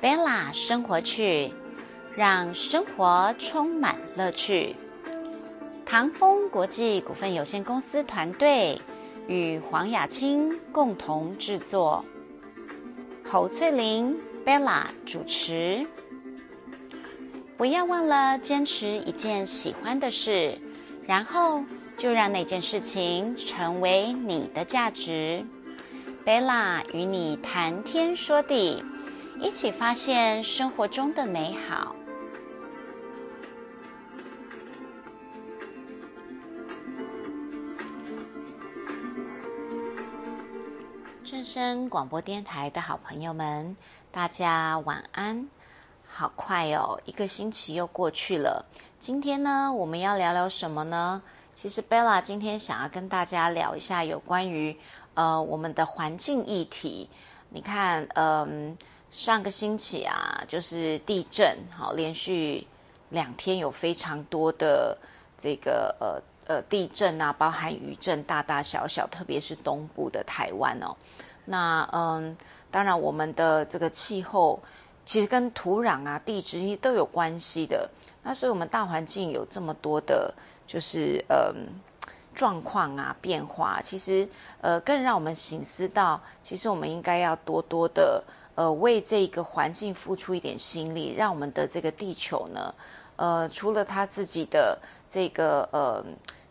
Bella 生活趣，让生活充满乐趣。唐风国际股份有限公司团队与黄雅清共同制作，侯翠玲 Bella 主持。不要忘了坚持一件喜欢的事，然后就让那件事情成为你的价值。Bella 与你谈天说地。一起发现生活中的美好。正声广播电台的好朋友们，大家晚安！好快哦，一个星期又过去了。今天呢，我们要聊聊什么呢？其实 Bella 今天想要跟大家聊一下有关于呃我们的环境议题。你看，嗯。上个星期啊，就是地震，好，连续两天有非常多的这个呃呃地震啊，包含余震，大大小小，特别是东部的台湾哦。那嗯，当然我们的这个气候其实跟土壤啊、地质都有关系的。那所以我们大环境有这么多的，就是嗯状况啊变化，其实呃更让我们醒思到，其实我们应该要多多的。呃，为这个环境付出一点心力，让我们的这个地球呢，呃，除了它自己的这个呃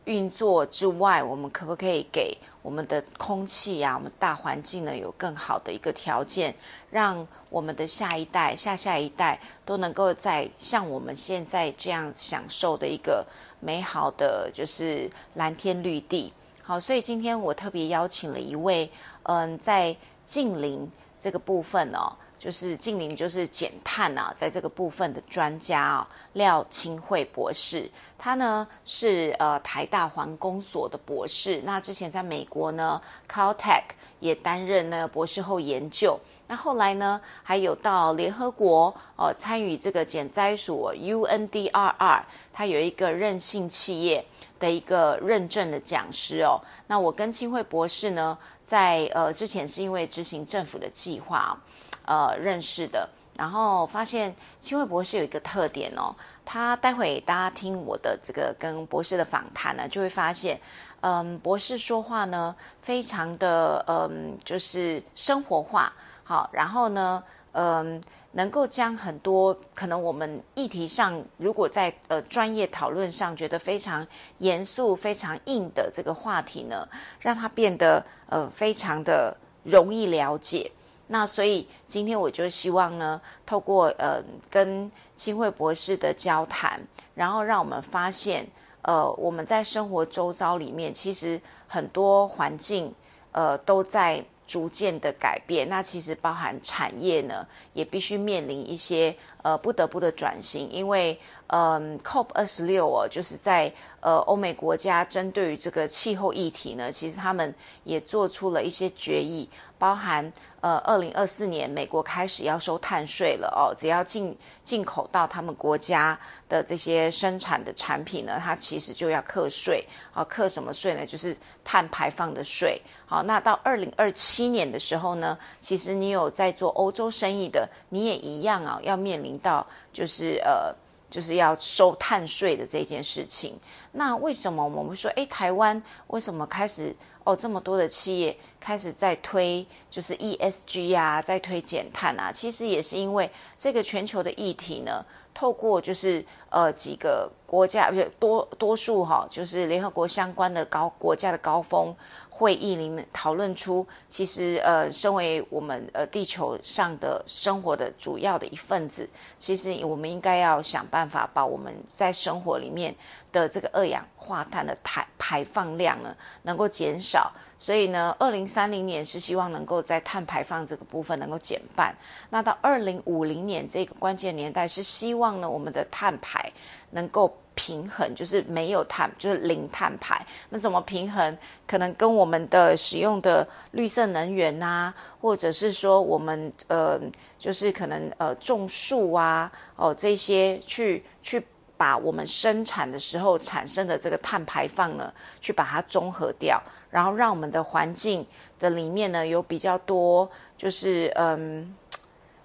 运作之外，我们可不可以给我们的空气呀，我们大环境呢，有更好的一个条件，让我们的下一代、下下一代都能够在像我们现在这样享受的一个美好的就是蓝天绿地。好，所以今天我特别邀请了一位，嗯，在近邻。这个部分哦，就是近邻就是减碳啊，在这个部分的专家啊，廖清惠博士，他呢是呃台大环工所的博士，那之前在美国呢，Caltech 也担任呢博士后研究，那后来呢还有到联合国哦参与这个减灾署 UNDRR，他有一个韧性企业。的一个认证的讲师哦，那我跟清惠博士呢。在呃之前是因为执行政府的计划，呃认识的，然后发现清惠博士有一个特点哦，他待会大家听我的这个跟博士的访谈呢，就会发现，嗯，博士说话呢非常的嗯就是生活化，好，然后呢，嗯。能够将很多可能我们议题上，如果在呃专业讨论上觉得非常严肃、非常硬的这个话题呢，让它变得呃非常的容易了解。那所以今天我就希望呢，透过呃跟清惠博士的交谈，然后让我们发现，呃我们在生活周遭里面，其实很多环境呃都在。逐渐的改变，那其实包含产业呢，也必须面临一些呃不得不的转型，因为嗯，COP 二十六哦，就是在呃欧美国家针对于这个气候议题呢，其实他们也做出了一些决议，包含。呃，二零二四年，美国开始要收碳税了哦。只要进进口到他们国家的这些生产的产品呢，它其实就要课税。好，课什么税呢？就是碳排放的税。好，那到二零二七年的时候呢，其实你有在做欧洲生意的，你也一样啊，要面临到就是呃，就是要收碳税的这件事情。那为什么我们说，哎，台湾为什么开始？哦，这么多的企业开始在推，就是 ESG 啊，在推减碳啊，其实也是因为这个全球的议题呢，透过就是呃几个国家，不是多多数哈，就是联合国相关的高国家的高峰。会议里面讨论出，其实呃，身为我们呃地球上的生活的主要的一份子，其实我们应该要想办法把我们在生活里面的这个二氧化碳的排排放量呢，能够减少。所以呢，二零三零年是希望能够在碳排放这个部分能够减半。那到二零五零年这个关键年代，是希望呢我们的碳排能够。平衡就是没有碳，就是零碳排。那怎么平衡？可能跟我们的使用的绿色能源呐，或者是说我们呃，就是可能呃种树啊，哦这些去去把我们生产的时候产生的这个碳排放呢，去把它综合掉，然后让我们的环境的里面呢有比较多，就是嗯。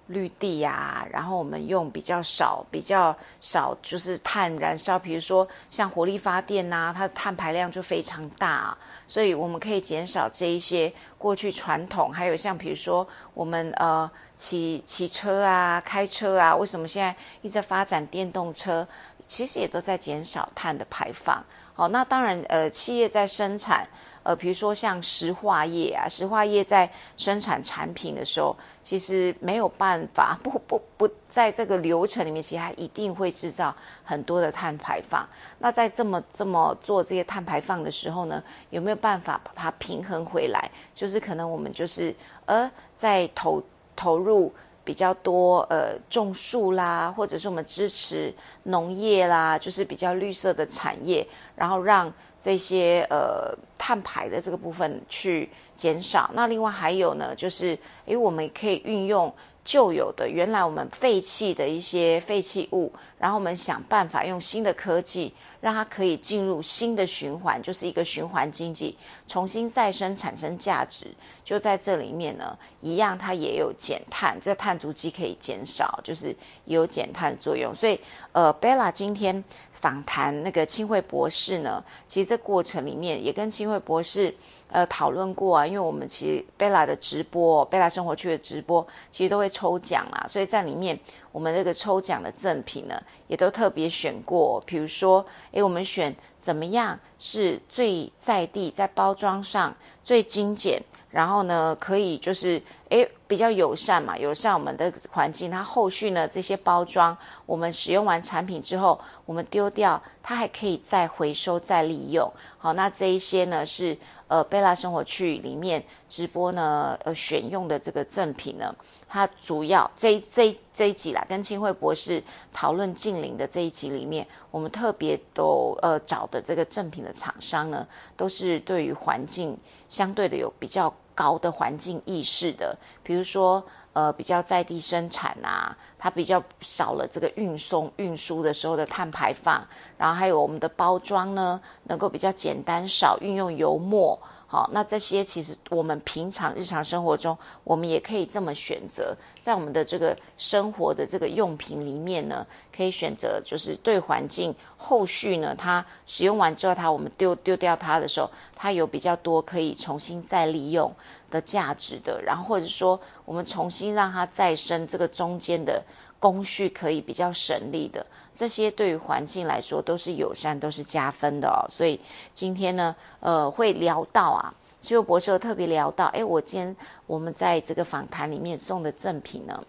绿地呀，然后我们用比较少、比较少就是碳燃烧，比如说像火力发电呐，它的碳排量就非常大，所以我们可以减少这一些过去传统，还有像比如说我们呃骑骑车啊、开车啊，为什么现在一直在发展电动车？其实也都在减少碳的排放。好，那当然呃，企业在生产。呃，比如说像石化业啊，石化业在生产产品的时候，其实没有办法不不不在这个流程里面，其实它一定会制造很多的碳排放。那在这么这么做这些碳排放的时候呢，有没有办法把它平衡回来？就是可能我们就是呃，在投投入比较多呃种树啦，或者是我们支持农业啦，就是比较绿色的产业，然后让。这些呃碳排的这个部分去减少，那另外还有呢，就是诶，我们可以运用旧有的原来我们废弃的一些废弃物，然后我们想办法用新的科技，让它可以进入新的循环，就是一个循环经济，重新再生产生价值。就在这里面呢，一样它也有减碳，这碳足迹可以减少，就是有减碳作用。所以呃，Bella 今天。访谈那个清慧博士呢，其实这过程里面也跟清慧博士呃讨论过啊，因为我们其实贝拉的直播，贝拉生活区的直播，其实都会抽奖啊，所以在里面我们这个抽奖的赠品呢，也都特别选过，比如说，诶，我们选怎么样是最在地，在包装上最精简。然后呢，可以就是诶比较友善嘛，友善我们的环境。它后续呢这些包装，我们使用完产品之后，我们丢掉，它还可以再回收再利用。好，那这一些呢是呃贝拉生活区里面直播呢呃选用的这个赠品呢，它主要这这这一集啦，跟清慧博士讨论近邻的这一集里面，我们特别都呃找的这个赠品的厂商呢，都是对于环境相对的有比较。高的环境意识的，比如说，呃，比较在地生产啊，它比较少了这个运送、运输的时候的碳排放，然后还有我们的包装呢，能够比较简单，少运用油墨。好，那这些其实我们平常日常生活中，我们也可以这么选择，在我们的这个生活的这个用品里面呢，可以选择就是对环境后续呢，它使用完之后，它我们丢丢掉它的时候，它有比较多可以重新再利用的价值的，然后或者说我们重新让它再生，这个中间的工序可以比较省力的。这些对于环境来说都是友善，都是加分的哦。所以今天呢，呃，会聊到啊，气候博士特别聊到，哎，我今天我们在这个访谈里面送的赠品呢，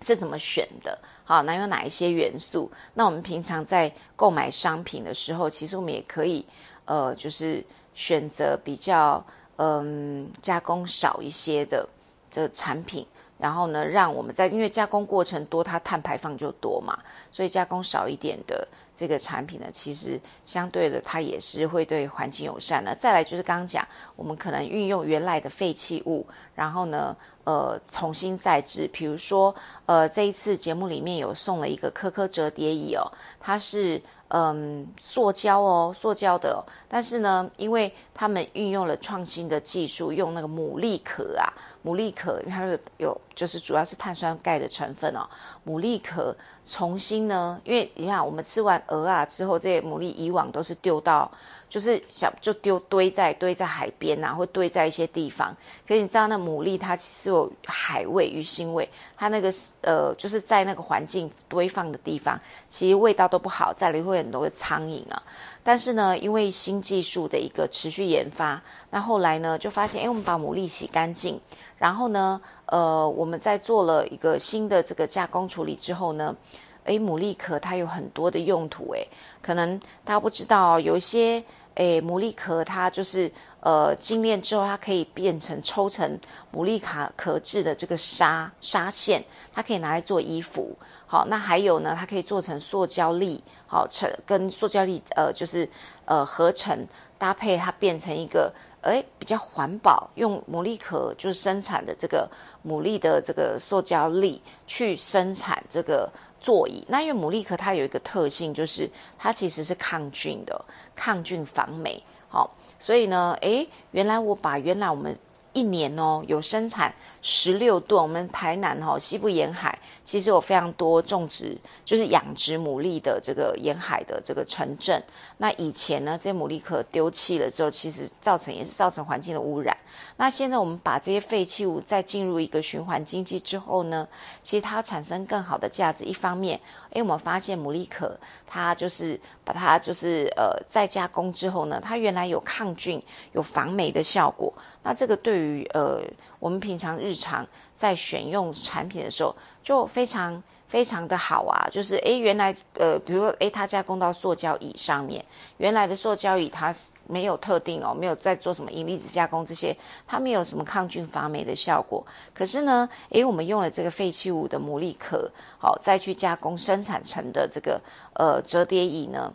是怎么选的？好，那有哪一些元素？那我们平常在购买商品的时候，其实我们也可以，呃，就是选择比较嗯加工少一些的的产品。然后呢，让我们在因为加工过程多，它碳排放就多嘛，所以加工少一点的这个产品呢，其实相对的它也是会对环境友善的。再来就是刚刚讲，我们可能运用原来的废弃物，然后呢，呃，重新再制。比如说，呃，这一次节目里面有送了一个颗颗折叠椅哦，它是。嗯，塑胶哦，塑胶的，但是呢，因为他们运用了创新的技术，用那个牡蛎壳啊，牡蛎壳，它有有就是主要是碳酸钙的成分哦，牡蛎壳重新呢，因为你看我们吃完鹅啊之后，这些牡蛎以往都是丢到。就是小就丢堆在堆在海边呐，或堆在一些地方。可是你知道那牡蛎它其实有海味、鱼腥味，它那个呃就是在那个环境堆放的地方，其实味道都不好，在里会很多的苍蝇啊。但是呢，因为新技术的一个持续研发，那后来呢就发现，哎，我们把牡蛎洗干净，然后呢，呃，我们在做了一个新的这个加工处理之后呢。诶，牡蛎壳它有很多的用途，诶，可能大家不知道，有一些诶牡蛎壳它就是呃精炼之后，它可以变成抽成牡蛎卡壳制的这个纱纱线，它可以拿来做衣服。好，那还有呢，它可以做成塑胶粒，好成跟塑胶粒呃就是呃合成搭配，它变成一个诶比较环保，用牡蛎壳就是生产的这个牡蛎的这个塑胶粒去生产这个。座椅，那因为牡蛎壳它有一个特性，就是它其实是抗菌的，抗菌防霉。好，所以呢，诶，原来我把原来我们一年哦有生产十六吨。我们台南哦西部沿海其实有非常多种植，就是养殖牡蛎的这个沿海的这个城镇。那以前呢，这些牡蛎壳丢弃了之后，其实造成也是造成环境的污染。那现在我们把这些废弃物再进入一个循环经济之后呢，其实它产生更好的价值。一方面，因为，我们发现牡蛎壳它就是把它就是呃再加工之后呢，它原来有抗菌、有防霉的效果。那这个对于呃我们平常日常在选用产品的时候，就非常。非常的好啊，就是诶，原来呃，比如说诶，它加工到塑胶椅上面，原来的塑胶椅它没有特定哦，没有在做什么银离子加工这些，它没有什么抗菌防霉的效果。可是呢，诶，我们用了这个废弃物的牡蛎壳，好再去加工生产成的这个呃折叠椅呢，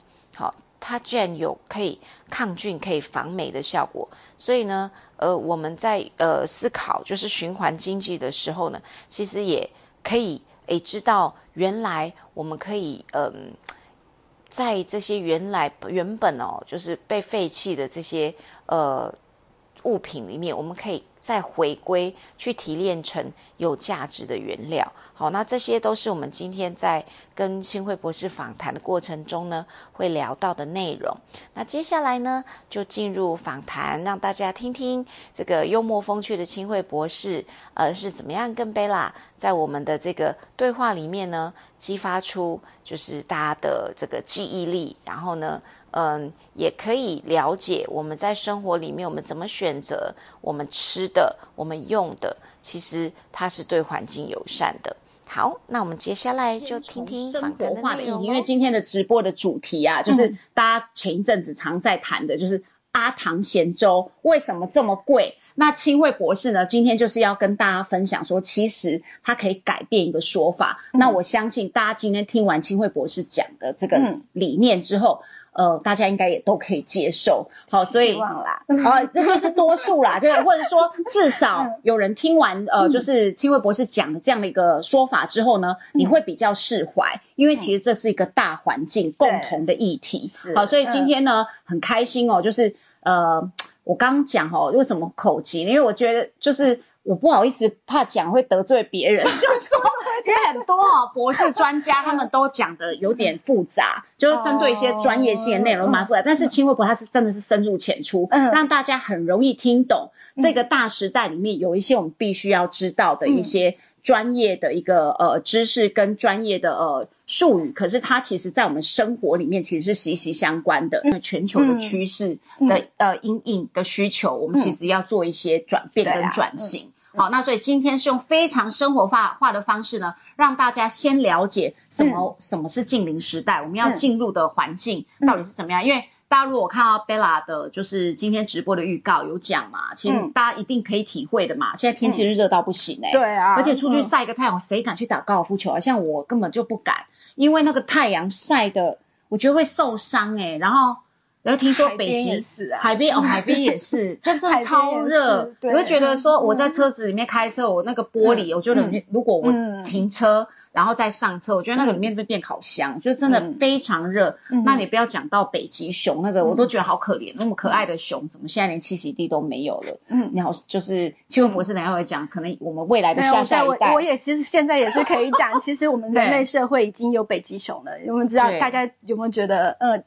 它居然有可以抗菌、可以防霉的效果。所以呢，呃，我们在呃思考就是循环经济的时候呢，其实也可以。诶，知道原来我们可以，嗯，在这些原来原本哦，就是被废弃的这些呃物品里面，我们可以。再回归去提炼成有价值的原料，好，那这些都是我们今天在跟新慧博士访谈的过程中呢，会聊到的内容。那接下来呢，就进入访谈，让大家听听这个幽默风趣的新慧博士，呃，是怎么样跟贝拉在我们的这个对话里面呢，激发出就是大家的这个记忆力，然后呢。嗯，也可以了解我们在生活里面我们怎么选择我们吃的、我们用的，其实它是对环境友善的。好，那我们接下来就听听生活化的意义，因为今天的直播的主题啊，就是大家前一阵子常在谈的，就是阿唐咸粥为什么这么贵？那清慧博士呢，今天就是要跟大家分享说，其实它可以改变一个说法。那我相信大家今天听完清慧博士讲的这个理念之后。呃，大家应该也都可以接受，好，所以啦，好，这就是多数啦，就是或者说 至少有人听完呃，就是清慧博士讲的这样的一个说法之后呢，你会比较释怀，因为其实这是一个大环境共同的议题，好，所以今天呢很开心哦，就是呃，我刚刚讲哦，为什么口疾？因为我觉得就是。我不好意思，怕讲会得罪别人，就是说，因为很多啊博士专家他们都讲的有点复杂，就是针对一些专业性的内容蛮复杂。但是轻微博它是真的是深入浅出，让大家很容易听懂。这个大时代里面有一些我们必须要知道的一些专业的一个呃知识跟专业的呃术语，可是它其实在我们生活里面其实是息息相关的。因为全球的趋势的呃阴影的需求，我们其实要做一些转变跟转型。好，那所以今天是用非常生活化化的方式呢，让大家先了解什么什么是近邻时代，我们要进入的环境到底是怎么样。因为大家如果看到 Bella 的，就是今天直播的预告有讲嘛，其实大家一定可以体会的嘛。现在天气是热到不行哎，对啊，而且出去晒个太阳，谁敢去打高尔夫球啊？像我根本就不敢，因为那个太阳晒的，我觉得会受伤哎，然后。然后听说北极海边哦，海边也是，真的超热。我会觉得说，我在车子里面开车，我那个玻璃，我觉得如果我停车。然后再上车，我觉得那个里面会变烤箱，就真的非常热。那你不要讲到北极熊那个，我都觉得好可怜，那么可爱的熊，怎么现在连栖息地都没有了？嗯，然后就是气温博士等下会讲，可能我们未来的下下一代，我也其实现在也是可以讲，其实我们人类社会已经有北极熊了。我们知道大家有没有觉得，呃，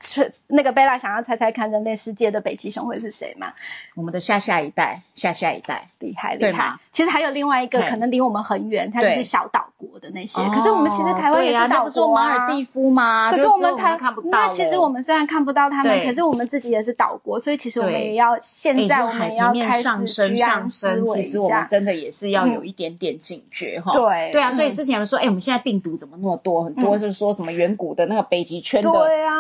那个贝拉想要猜猜看，人类世界的北极熊会是谁吗？我们的下下一代，下下一代厉害厉害。其实还有另外一个，可能离我们很远，它就是小岛国的那些。可是我们其实台湾也是岛国啊，马尔蒂夫吗？可是我们台看。那其实我们虽然看不到他们，可是我们自己也是岛国，所以其实我们也要现在我们要开始上升上升。其实我们真的也是要有一点点警觉哈。对对啊，所以之前说，哎，我们现在病毒怎么那么多？很多是说什么远古的那个北极圈的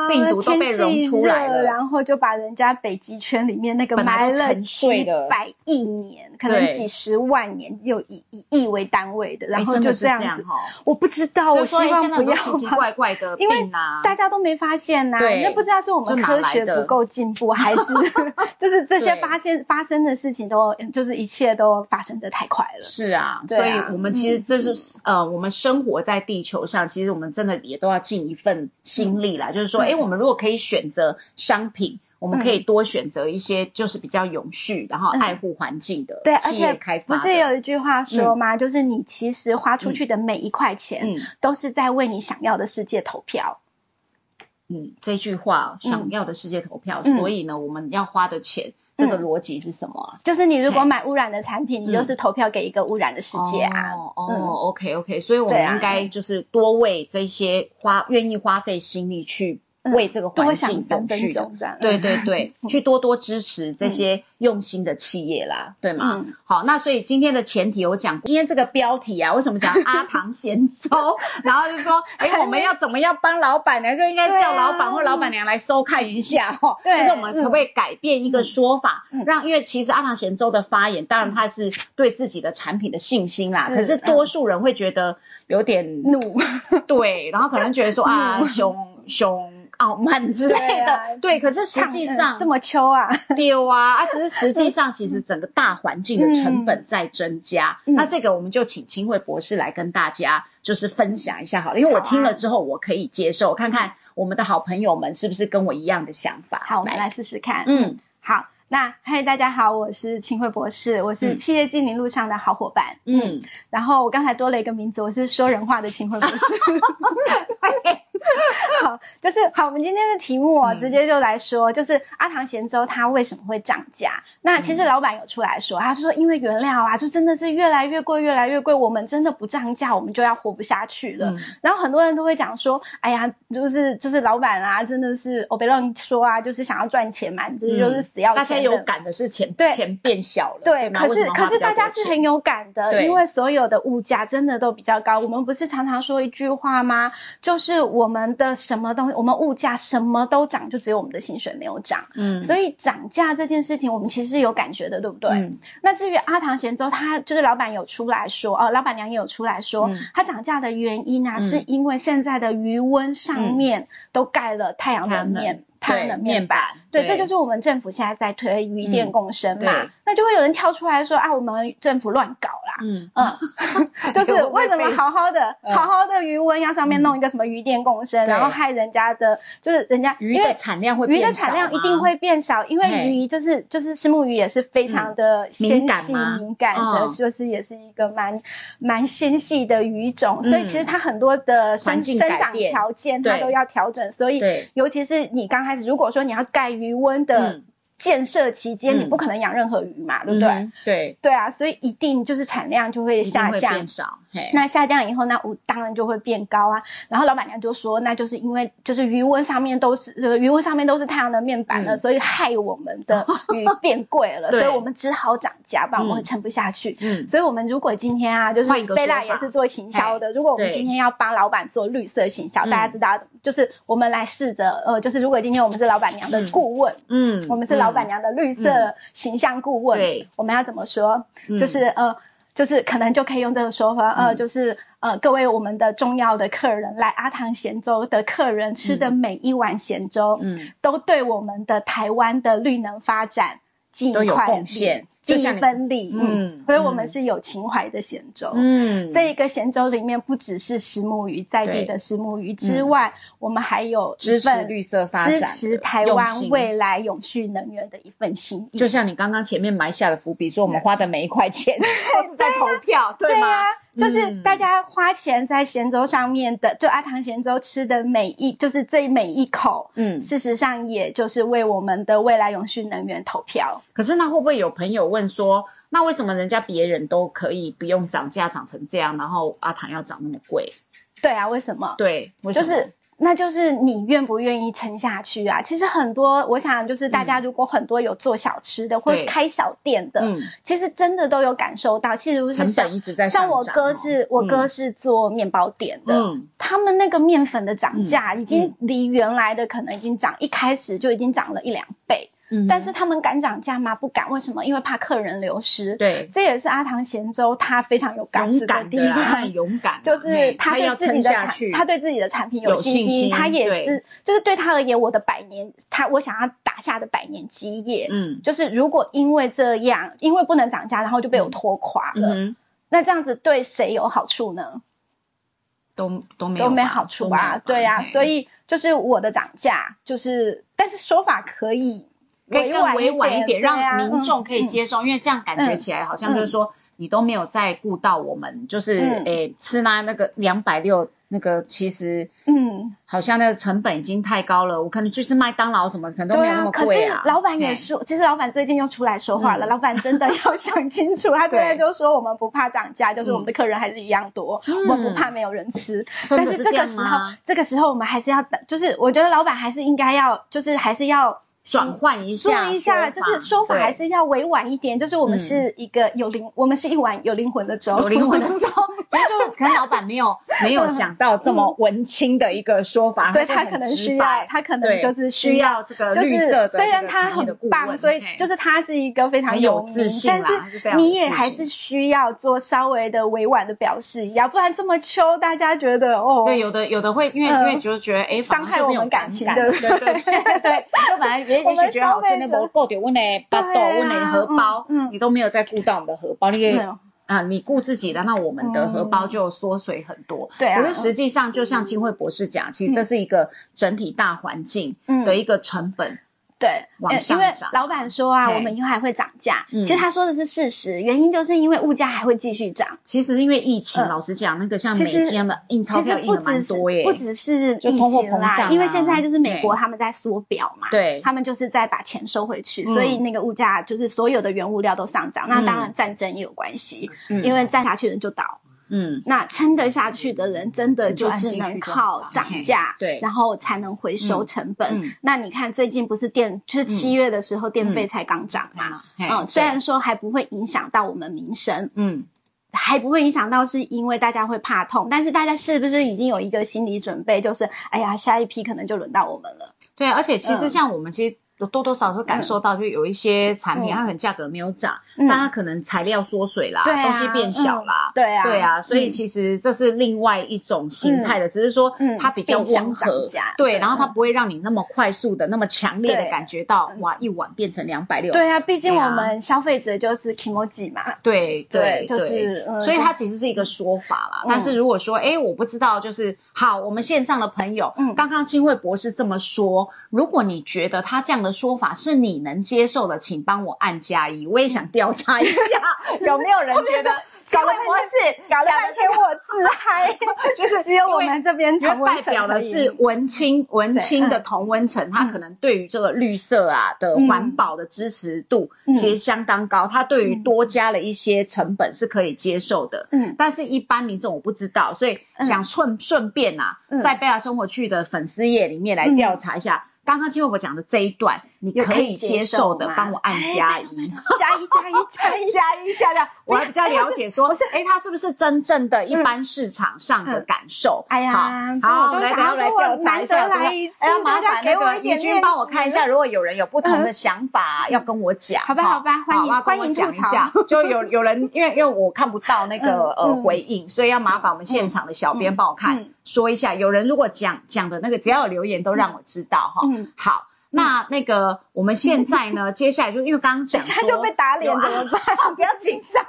病毒都被融出来了，然后就把人家北极圈里面那个埋了几百亿年，可能几十万年，又以以亿为单位的，然后就这样子。我不知道，我希望不要。奇奇怪怪的因为，大家都没发现呐，那不知道是我们科学不够进步，还是 就是这些发现发生的事情都就是一切都发生的太快了。是啊，所以我们其实这是呃，我们生活在地球上，其实我们真的也都要尽一份心力啦。就是说，哎，我们如果可以选择商品。我们可以多选择一些就是比较永续，然后爱护环境的企业开发。不是有一句话说吗？就是你其实花出去的每一块钱，都是在为你想要的世界投票。嗯，这句话想要的世界投票，所以呢，我们要花的钱，这个逻辑是什么？就是你如果买污染的产品，你就是投票给一个污染的世界啊。哦，OK OK，所以我们应该就是多为这些花愿意花费心力去。为这个环境永续的，对对对，去多多支持这些用心的企业啦，对吗？好，那所以今天的前提我讲，今天这个标题啊，为什么讲阿 唐咸粥？然后就说，哎，我们要怎么样帮老板呢？就应该叫老板或老板娘来收看一下哦。对，就是我们可不可以改变一个说法，让因为其实阿唐咸粥的发言，当然他是对自己的产品的信心啦，可是多数人会觉得有点怒，对，然后可能觉得说 啊，凶凶。傲慢之类的，对，可是实际上这么秋啊，丢啊，啊，只是实际上 其实整个大环境的成本在增加。那这个我们就请清慧博士来跟大家就是分享一下好了，因为我听了之后我可以接受，看看我们的好朋友们是不是跟我一样的想法。好，我们来试试看。嗯，好，那嗨，大家好，我是清慧博士，我是企业经营路上的好伙伴。嗯，然后我刚才多了一个名字，我是说人话的清慧博士。好，就是好。我们今天的题目哦，直接就来说，就是阿唐咸粥它为什么会涨价？那其实老板有出来说，他说因为原料啊，就真的是越来越贵，越来越贵，我们真的不涨价，我们就要活不下去了。然后很多人都会讲说，哎呀，就是就是老板啊，真的是我别乱说啊，就是想要赚钱嘛，就是就是死要。大家有感的是钱，对钱变小了，对。可是可是大家是很有感的，因为所有的物价真的都比较高。我们不是常常说一句话吗？就是我们的什么东西，我们物价什么都涨，就只有我们的薪水没有涨。嗯，所以涨价这件事情，我们其实。是有感觉的，对不对？那至于阿唐咸粥，他就是老板有出来说，哦，老板娘也有出来说，他涨价的原因呢，是因为现在的余温上面都盖了太阳能面。太阳能。面板，对，这就是我们政府现在在推余电共生嘛，那就会有人跳出来说啊，我们政府乱搞啦，嗯嗯 就是为什么好好的好好的余温要上面弄一个什么余电共生，然后害人家的，就是人家鱼的产量会鱼的产量一定会变少，因为鱼就是就是石目鱼也是非常的纤细敏感的，就是也是一个蛮蛮纤细的鱼种，所以其实它很多的生生长条件它都要调整，所以尤其是你刚开始。如果说你要盖余温的。建设期间，你不可能养任何鱼嘛，对不对？对对啊，所以一定就是产量就会下降，变少。那下降以后，那物当然就会变高啊。然后老板娘就说，那就是因为就是余温上面都是呃余温上面都是太阳能面板了，所以害我们的鱼 变贵了，所以我们只好涨价，不然我们会撑不下去。嗯，所以我们如果今天啊，就是贝拉也是做行销的，如果我们今天要帮老板做绿色行销，大家知道，就是我们来试着呃，就是如果今天我们是老板娘的顾问，嗯，我们是老。老板娘的绿色形象顾问，我们要怎么说？就是呃，就是可能就可以用这个说法，呃，就是呃，各位我们的重要的客人来阿唐咸粥的客人吃的每一碗咸粥，嗯，都对我们的台湾的绿能发展都有贡献。尽一分离，嗯，所以我们是有情怀的咸粥，嗯，这一个咸粥里面不只是石目鱼在地的石目鱼之外，我们还有支持绿色发展、支持台湾未来永续能源的一份心意。就像你刚刚前面埋下的伏笔，说我们花的每一块钱都是在投票，对吗？就是大家花钱在咸粥上面的，就阿唐咸粥吃的每一，就是这每一口，嗯，事实上也就是为我们的未来永续能源投票。可是那会不会有朋友问说，那为什么人家别人都可以不用涨价涨成这样，然后阿唐要涨那么贵？对啊，为什么？对，就是。那就是你愿不愿意撑下去啊？其实很多，我想就是大家如果很多有做小吃的或开小店的，其实真的都有感受到，其实成本一直在像我哥是，我哥是做面包店的，他们那个面粉的涨价已经离原来的可能已经涨，一开始就已经涨了一两倍。但是他们敢涨价吗？不敢，为什么？因为怕客人流失。对，这也是阿唐咸粥他非常有勇敢的地方，很勇敢，就是他对自己的产，他对自己的产品有信心，他也是，就是对他而言，我的百年，他我想要打下的百年基业，嗯，就是如果因为这样，因为不能涨价，然后就被我拖垮了，那这样子对谁有好处呢？都都没都没好处啊，对呀，所以就是我的涨价，就是但是说法可以。可以更委婉一点，让民众可以接受，因为这样感觉起来好像就是说你都没有在顾到我们，就是嗯。诶吃那那个两百六那个，其实嗯，好像那个成本已经太高了，我可能去吃麦当劳什么，可能都没有那么可是贵啊。老板也说，其实老板最近又出来说话了。嗯。老板真的 要想清楚，他真的就说我们不怕涨价，就是我们的客人还是一样多，我们不怕没有人吃。但是这这个时候这个时候我们还是要等，就是我觉得老板还是应该要，就是还是要转换一下，做一下，就是说法还是要委婉一点。就是我们嗯是一个有灵，我们是一碗有灵魂的粥，有灵魂的粥，所以说可能老板没有 没有想到这么文青的一个说法，所以他可能需要，他可能就是需要这个就是绿色的这个虽然他很棒，所以就是他是一个非常很有自信但是你也还是需要做稍微的委婉的表示，要不然这么秋，大家觉得哦，对，有的有的会因为因嗯为就是觉得哎，伤害我们感情的对对对 对，就本来也我们也许觉得好吃，那消费者不够点问的巴豆对啊问的荷包你都没有在顾到我们的荷包，你也啊，你顾自己的，那我们的荷包就缩水很多。对啊可是实际上，就像清慧博士讲，其实这是一个整体大环境嗯的一个成本。对，因为老板说啊，我们以后还会涨价。嗯其实他说的是事实，原因就是因为物价还会继续涨。其实因为疫情，嗯老实讲，那个像美金的印钞其实票印的蛮多耶，不只是疫就通货情啦，膨胀啊因为现在就是美国他们在缩表嘛，对他们就是在把钱收回去，嗯所以那个物价就是所有的原物料都上涨。那当然战争也有关系，因为站下去人就倒。嗯。那撑得下去的人，真的就只能靠涨价，对。然后才能回收成本。嗯那你看最近不是电，就是七月的时候电费才刚涨嘛，嘿嗯，虽然说还不会影响到我们民生，嗯。还不会影响到，是因为大家会怕痛，但是大家是不是已经有一个心理准备，就是哎呀，下一批可能就轮到我们了？对，而且其实嗯。像我们其实有多多少少感受到，就有一些产品嗯。它可能价格没有涨，嗯。但它可能材料缩水啦，啊东西变小啦。对啊，对啊，所以嗯。其实这是另外一种形态的，只是说嗯它比较温和，对，对然后它嗯。不会让你那么快速的、那么强烈的感觉到哇，一碗变成两百六。对啊，毕竟我们消费者就是 emoji 嘛，对对就是所以它其实是一个说法啦。嗯。但是如果说，哎，我不知道，就是好，我们线上的朋友，嗯。刚刚金慧博士这么说，如果你觉得他这样的说法是你能接受的，请帮我按加一，我也想调查一下，有没有人觉得金慧博士搞了讲半天我自嗨，就是 只有我们这边代表的是文青文青的同温层，他可能对于这个绿色啊的嗯环保的支持度嗯。其实相当高，他对于多加了一些成本是可以接受的。嗯。但是，一般民众我不知道，所以想顺顺便啊，嗯。在贝拉生活区的粉丝页里面来调查一下，刚刚金慧博讲的这一段，你可以接受的帮我按加一。加一加一加一加一下下，我还比较了解说，哎，他是不是真正的一般市场上的感受？哎呀好，来，来来调查一下，哎呀，麻烦那给我个怡君一点帮我看一下，如果有人有不同的嗯想法，要跟我讲，好吧哈好吧欢迎欢迎讲一下。就有有人，因为因为我看不到那个嗯呃嗯回应，所以要麻烦我们现场的小编帮我看嗯说一下。有人如果讲讲的那个，只要有留言都让我知道哈嗯。好。那那个我们现在呢，接下来就因为刚刚讲 他就被打脸有怎么办？不要紧张，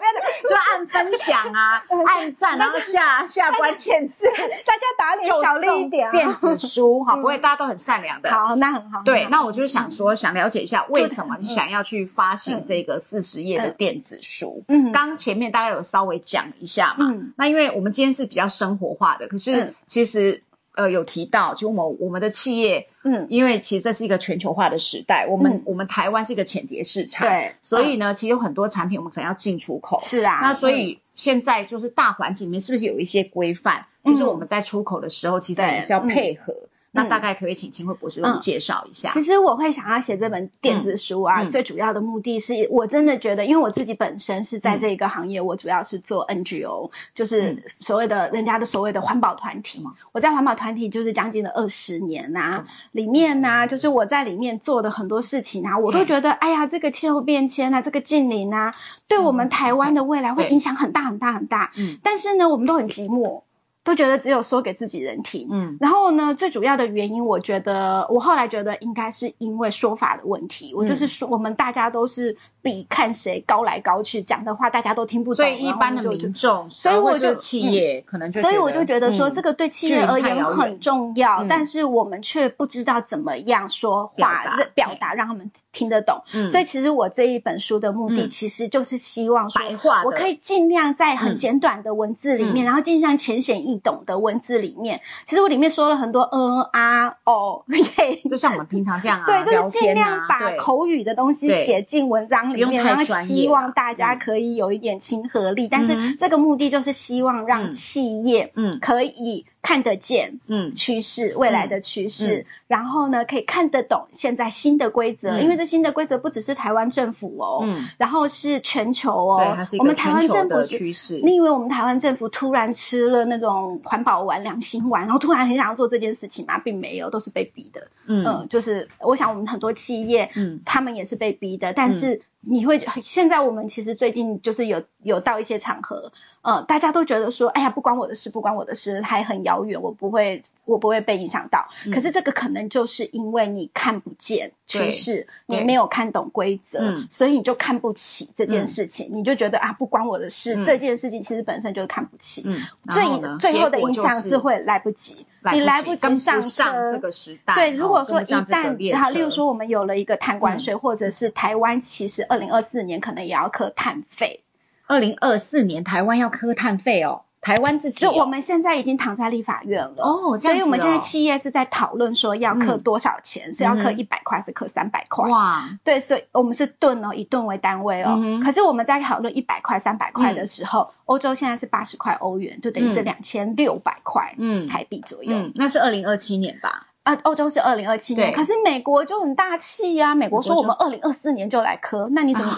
就按分享啊，按赞，然后下下关键字，大家打脸小力一点啊，电子书哈，不会，大家都很善良的。好，那很好。对，那我就想说，想了解一下为什么嗯你想要去发行这个四十页的电子书？嗯刚前面大家有稍微讲一下嘛。嗯那因为我们今天是比较生活化的，可是嗯其实呃有提到，就我们我们的企业，嗯因为其实这是一个全球化的时代，我们嗯我们台湾是一个浅碟市场，对所以呢，其实有很多产品我们可能要进出口。是啊，那所以现在就是大环境里面是不是有一些规范？嗯就是我们在出口的时候，其实对也是要配合。那嗯。大概可以请秦慧博士为我们介绍一下？其实我会想要写这本电子书啊，最主要的目的是我真的觉得，因为我自己本身是嗯在这一个行业，我主要是做 NGO，就是所谓的人家的所谓的环保团体。嗯。我在环保团体就是将近了二十年呐、里面呐、就是我在里面做的很多事情啊，我都觉得，哎呀，这个气候变迁啊，这个近邻啊，对我们台湾的未来会影响很大很大很大。嗯。但是呢，我们都很寂寞。都觉得只有说给自己人听，嗯，然后呢，最主要的原因，我觉得我后来觉得应该是因为说法的问题，我就是说我们大家都是比看谁高来高去，讲的话大家都听不懂，所以一般的民众，所以我就企业可能就，所以我就觉得说这个对企业而言很重要，但是我们却不知道怎么样说话表达让他们听得懂，所以其实我这一本书的目的其实就是希望说，我可以尽量在很简短的文字里面，然后尽量浅显易。易懂的文字里面，其实我里面说了很多嗯啊哦，就像我们平常这样啊，对，就是尽量把口语的东西写进文章里面，然后希望大家可以有一点亲和力。但是这个目的就是希望让企业嗯。可以。看得见，嗯，趋势未来的趋势，然后呢，可以看得懂现在新的规则，因为这新的规则不只是台湾政府哦，嗯，然后是全球哦，我们台湾政府趋势。你以为我们台湾政府突然吃了那种环保丸、良心丸，然后突然很想要做这件事情吗？并没有，都是被逼的。嗯，就是我想我们很多企业，嗯，他们也是被逼的，但是你会现在我们其实最近就是有有到一些场合。呃，大家都觉得说，哎呀，不关我的事，不关我的事，还很遥远，我不会，我不会被影响到。可是这个可能就是因为你看不见趋势，你没有看懂规则，所以你就看不起这件事情，你就觉得啊，不关我的事。这件事情其实本身就是看不起。嗯，最最后的影响是会来不及，你来不及上车。这个时代，对，如果说一旦，好，例如说我们有了一个碳关税，或者是台湾其实二零二四年可能也要课碳费。二零二四年台湾要科碳费哦，台湾自己，就我们现在已经躺在立法院了哦，所以我们现在企业是在讨论说要课多少钱，是要课一百块，是课三百块？哇，对，所以我们是吨哦，以吨为单位哦。可是我们在讨论一百块、三百块的时候，欧洲现在是八十块欧元，就等于是两千六百块嗯台币左右。那是二零二七年吧？啊，欧洲是二零二七年，可是美国就很大气呀。美国说我们二零二四年就来磕，那你怎么？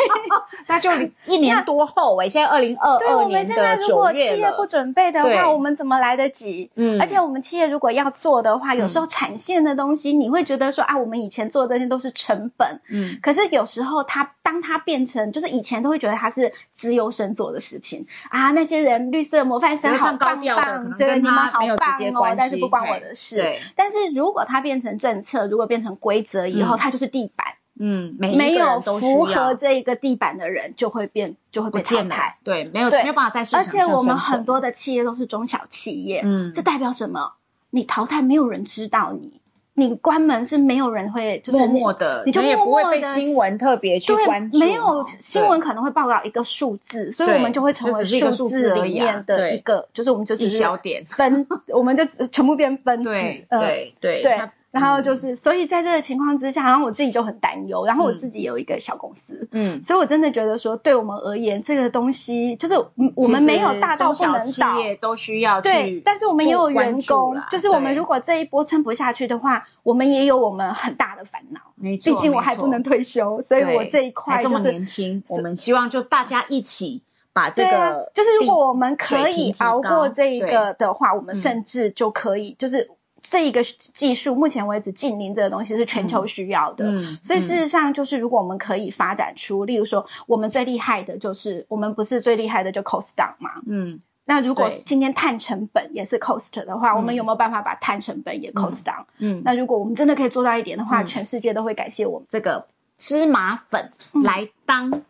那就一年多后哎，现在二零二二年对，我们现在如果企业不准备的话，我们怎么来得及？嗯，而且我们企业如果要做的话，有时候产线的东西，你会觉得说啊，我们以前做的那些都是成本，嗯，可是有时候它当它变成，就是以前都会觉得它是自由生做的事情。啊，那些人绿色模范生好棒棒，对，你们好棒哦，但是不关我的事，对。但是如果它变成政策，如果变成规则以后，它就是地板。嗯，没有符合这一个地板的人，就会变，就会被淘汰。对，没有没有办法在市场上而且我们很多的企业都是中小企业。嗯，这代表什么？你淘汰，没有人知道你。你关门是没有人会，就是默默的，你就也不会被新闻特别去关注。没有新闻可能会报道一个数字，所以我们就会成为数字里面的一个，就是我们就是一小点分，我们就全部变分子。对对对。然后就是，所以在这个情况之下，然后我自己就很担忧。然后我自己有一个小公司，嗯，所以我真的觉得说，对我们而言，这个东西就是我们没有大到不能倒，都需要对。但是我们也有员工，就是我们如果这一波撑不下去的话，我们也有我们很大的烦恼。没错，毕竟我还不能退休，所以我这一块这么年轻，我们希望就大家一起把这个，就是如果我们可以熬过这一个的话，我们甚至就可以就是。这一个技术，目前为止，近邻这个东西是全球需要的，嗯所以事实上，就是如果我们可以发展出，例如说，我们最厉害的就是我们不是最厉害的就 cost down 嘛，嗯，那如果今天碳成本也是 cost 的话，我们有没有办法把碳成本也 cost down？嗯，那如果我们真的可以做到一点的话，全世界都会感谢我们这个芝麻粉来当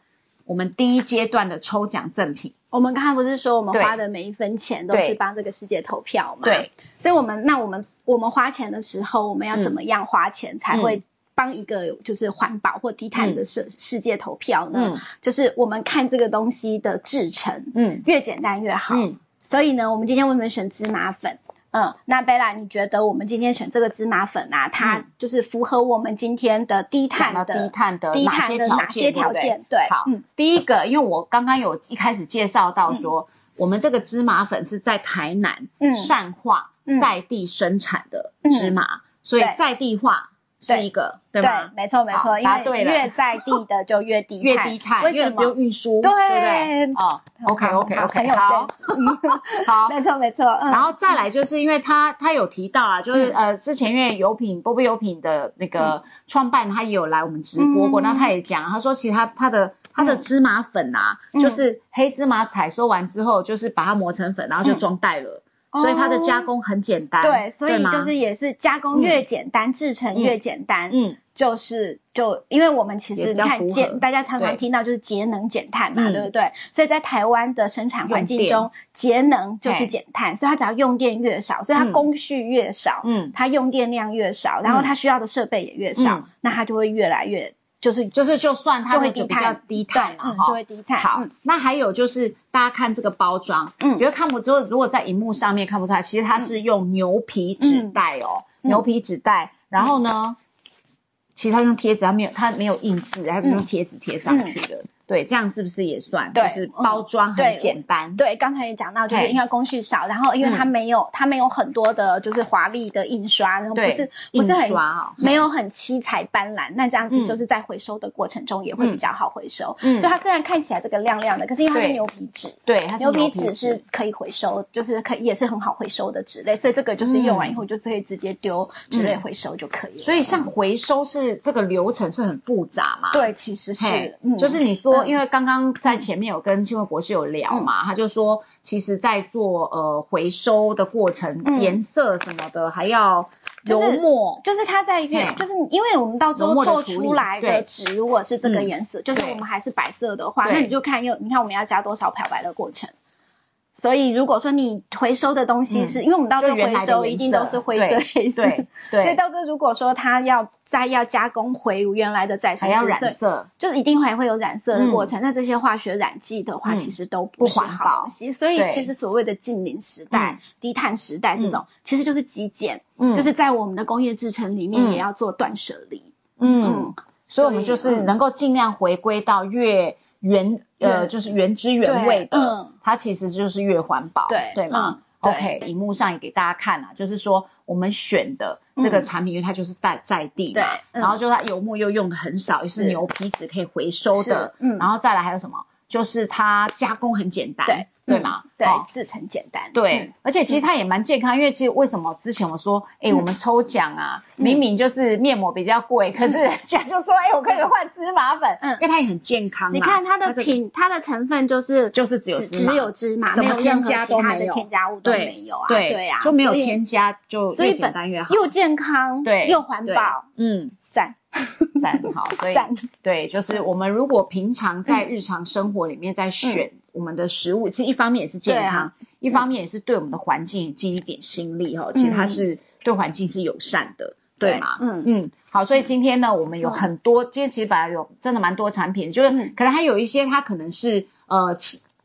我们第一阶段的抽奖赠品。我们刚刚不是说我们花的每一分钱都是帮这个世界投票吗？对，所以，我们那我们我们花钱的时候，我们要怎么样花钱才会帮一个就是环保或低碳的世世界投票呢？就是我们看这个东西的制成，嗯，越简单越好。嗯，所以呢，我们今天为什么选芝麻粉？嗯，那贝拉，你觉得我们今天选这个芝麻粉啊，它就是符合我们今天的低碳的低碳的低碳的哪些条件？对，好，嗯，第一个，因为我刚刚有一开始介绍到说，我们这个芝麻粉是在台南善化在地生产的芝麻，所以在地化。是一个对吗？没错没错，因为越在地的就越低 越低碳，为什么？不用运输？对对对，哦，OK OK OK，好，好，没错没错。然后再来就是因为他他有提到啊，就是呃之前因为油品波波油品的那个创办他也有来我们直播过，那他也讲，他说其实他他的他的芝麻粉啊，就是黑芝麻采收完之后，就是把它磨成粉，然后就装袋了。所以它的加工很简单。对，所以就是也是加工越简单，制成越简单。嗯，就是就因为我们其实你看也比较符合。节，大家常常听到就是节能减碳嘛，嗯。对不对？所以在台湾的生产环境中，节能就是减碳，所以它只要用电越少，所以它嗯工序越少，嗯，它用电量越少，然后嗯。它需要的设备也越少，嗯。那它就会越来越就是就是就算它就会比较低碳，嘛，就会低碳。好嗯，那还有就是大家看这个包装，嗯觉得看不，就如果在荧幕上面看不出来，其实它是用牛皮纸袋哦，嗯牛皮纸袋，然后呢，其实它用贴纸，它没有它没有印字，它是用贴纸贴上去的。对，这样是不是也算？对就是包装很简单。对，刚才也讲到，就是因为工序少，然后因为它没有、它没有很多的，就是华丽的印刷，然后不是不是很没有很七彩斑斓，那这样子嗯就是在回收的过程中也会比较好回收。嗯所以它虽然看起来这个亮亮的，可是因为它是牛皮纸。对，它是牛皮纸纸是可以回收，就是可也是很好回收的纸类，所以这个就是用完以后就可以直接丢纸类回收就可以了。所以像回收是这个流程是很复杂嘛？对，其实是，嗯，就是你说，嗯。因为刚刚在前面有跟新闻博士有聊嘛，他就说，其实，在做呃回收的过程，嗯。颜色什么的还要油就是墨，就是它在就是因为我们到最后做出来的纸，如果是这个嗯。颜色，就是我们还是白色的话，那你就看又你看我们要加多少漂白的过程。所以如果说你回收的东西是、因为我们到最后就原来的回收一定都是灰色颜色黑色，对对。所以到最后如果说它要再要加工回原来的再生还要染色，就是一定还会有染色的过程。那这些化学染剂的话，嗯其实都不是环保。所以其实所谓的近零时代、嗯。低碳时代这种，其实就是极简，嗯。就是在我们的工业制成里面嗯。也要做断舍离。嗯。嗯，所以我们就是嗯。能够尽量回归到越原呃，就是原汁原味的，嗯。它其实就是越环保，对对吗？嗯 OK，荧幕上也给大家看了，就是说我们选的这个产品，因为它就是在在地嘛，然后就它油墨又用的很少，也是是。牛皮纸可以回收的，嗯。然后再来还有什么？就是它加工很简单，对对吗？对哦，制成简单。对，嗯而且其实它也蛮健康，因为其实为什么之前我说，哎、我们抽奖啊，明明就是面膜比较贵，可是人家就说，哎、我可以换芝麻粉，嗯因为它也很健康。你看它的品，它的成分就是就是只有芝麻只有芝麻，没有添加其他的都没有添加物都对没有啊。对对啊，就没有添加，就越所以本简单越好。又健康，对又环保，嗯，赞 赞好，所以。对，就是我们如果平常在日常生活里面在选我们的食物，其实一方面也是健康，啊一方面也是对我们的环境尽一点心力哈。其实它是对环境是友善的，对对吗？嗯嗯，好，所以今天呢，我们有很多，今天其实本来有真的蛮多产品，就是嗯可能还有一些它可能是呃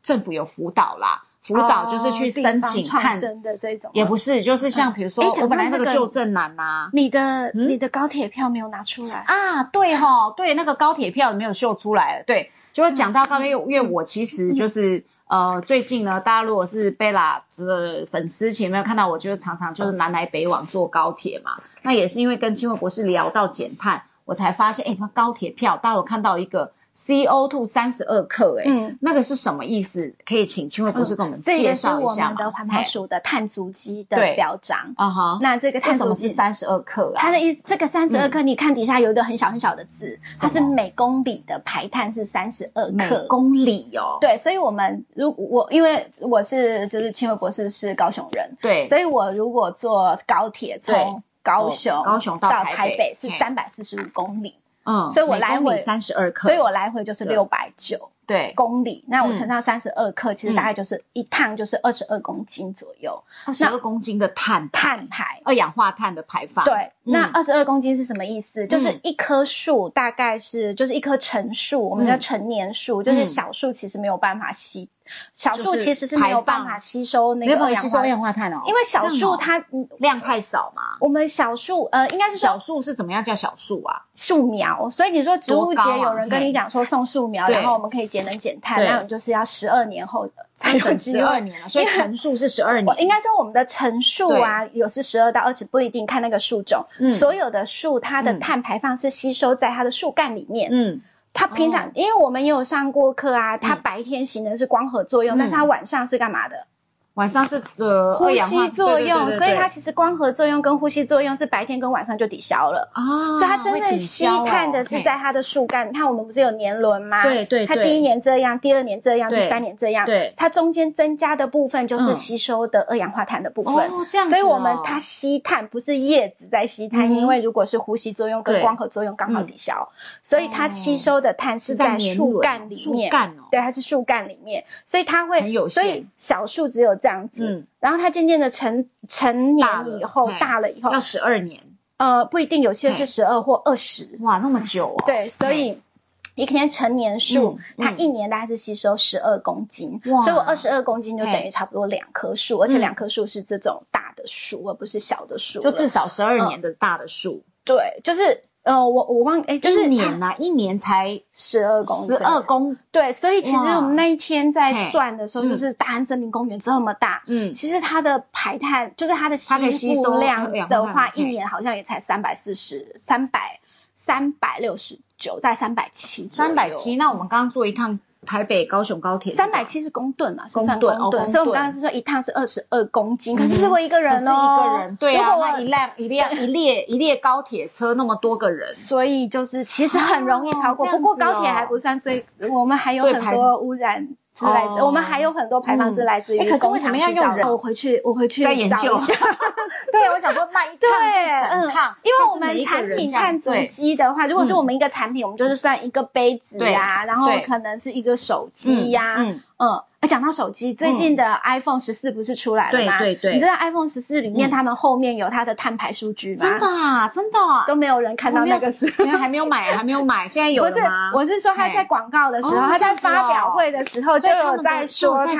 政府有辅导啦，辅导就是去申请看的这种，也不是，就是像比如说我本来那个到这个旧正南呐。你的、嗯你的高铁票没有拿出来，啊，对哈，对，那个高铁票没有秀出来，对，就会讲到高铁，因为我其实就是。呃，最近呢，大家如果是贝拉的粉丝，前面有看到我，就是常常就是南来北往坐高铁嘛。那也是因为跟清慧博士聊到减碳，我才发现，哎，那高铁票，大家有看到一个 CO2 三十二克，哎、嗯。那个是什么意思？可以请清惠博士跟我们介这个是我绍一下吗？们的环保署的碳足迹的对。标章。啊哈，那这个碳足迹，三十二克啊？它的意思，这个三十二克，你看底下有一个很小很小的字，它是每公里的排碳是三十二每克。公里哦，对，所以我们如我因为我是就是清惠博士是高雄人，对。所以我如果坐高铁从高雄高雄到到台北北是嘿。三百四十五公里，嗯，所以我来回三十二克，所以我来回就是对。六百九对。公里。那我嗯乘上三十二克，其实大概就是一趟就是二十二公斤左右二十二。公斤的碳碳排。二氧化碳的排放，对，嗯。那二十二公斤是什么意思？就是一棵树大概是就是一棵成树，我们叫嗯成年树，就是小树其实没有办法吸，小树其实是没有办法吸收那个二氧化办法吸收二氧化碳哦，因为小树它，嗯量太少嘛。我们小树呃，应该是小树是怎么样叫小树啊？树苗，所以你说植物节有人跟你讲说送树苗，对然后我们可以节能减碳，对那你就是要十二年后才有等机会十二年了，所以成树是十二年。我应该说，我们的成树啊，有是十二到二十，不一定看那个树种。嗯所有的树，它的嗯碳排放是吸收在它的树干里面。嗯，它平常，哦。因为我们也有上过课啊，它嗯。白天行的是光合作用，嗯。但是他晚上是干嘛的？晚上是呃呼吸作用，所以它其实光合作用跟呼吸作用是白天跟晚上就抵消了啊。所以它真正吸碳的是在它的树干。你看我们不是有年轮吗？对对，它第一年这样，第二年这样，第三年这样。对，它中间增加的部分就是吸收的二氧化碳的部分。哦，这样。所以我们它吸碳不是叶子在吸碳，因为如果是呼吸作用跟光合作用刚好抵消，所以它吸收的碳是在树干里面。树干哦，对，它是树干里面，所以它会很有限。所以小树只有这样子。然后他渐渐的成成年以后大了以后。要十二年，呃不一定，有些是十二或二十，哇那么久哦。对，所以一棵成年树，它一年大概是吸收十二公斤，所以我二十二公斤就等于差不多两棵树，而且两棵树是这种大的树，而不是小的树，就至少十二年的大的树。对，就是。呃，我我忘哎，就是一年呐，一年才十二公十二公对，所以其实我们那一天在算的时候，就是大安森林公园这么大，嗯，其实它的排碳就是它的吸收量的话，一年好像也才三百四十三百三百六十九，在三百七三百七。那我们刚刚做一趟。台北高雄高铁三百七十公吨啊，公吨，公吨，所以我们刚刚是说一趟是二十二公斤，可是是我一个人哦，是一个人，对啊，那一辆一辆 一列一列高铁车那么多个人，所以就是其实很容易超过，不过高铁还不算最，我们还有很多污染。是来自我们还有很多排放是来自于可是为什么要用人？我回去我回去再研究一下。对，我想说那一趟整趟，因为我们产品碳足迹的话，如果是我们一个产品，我们就是算一个杯子呀，然后可能是一个手机呀，嗯。讲到手机，最近的 iPhone 十四不是出来了吗？对对对，你知道 iPhone 十四里面他们后面有它的碳排数据吗？真的啊，真的都没有人看到那个是，因为还没有买，还没有买，现在有吗？我是说他在广告的时候，他在发表会的时候就有在说他，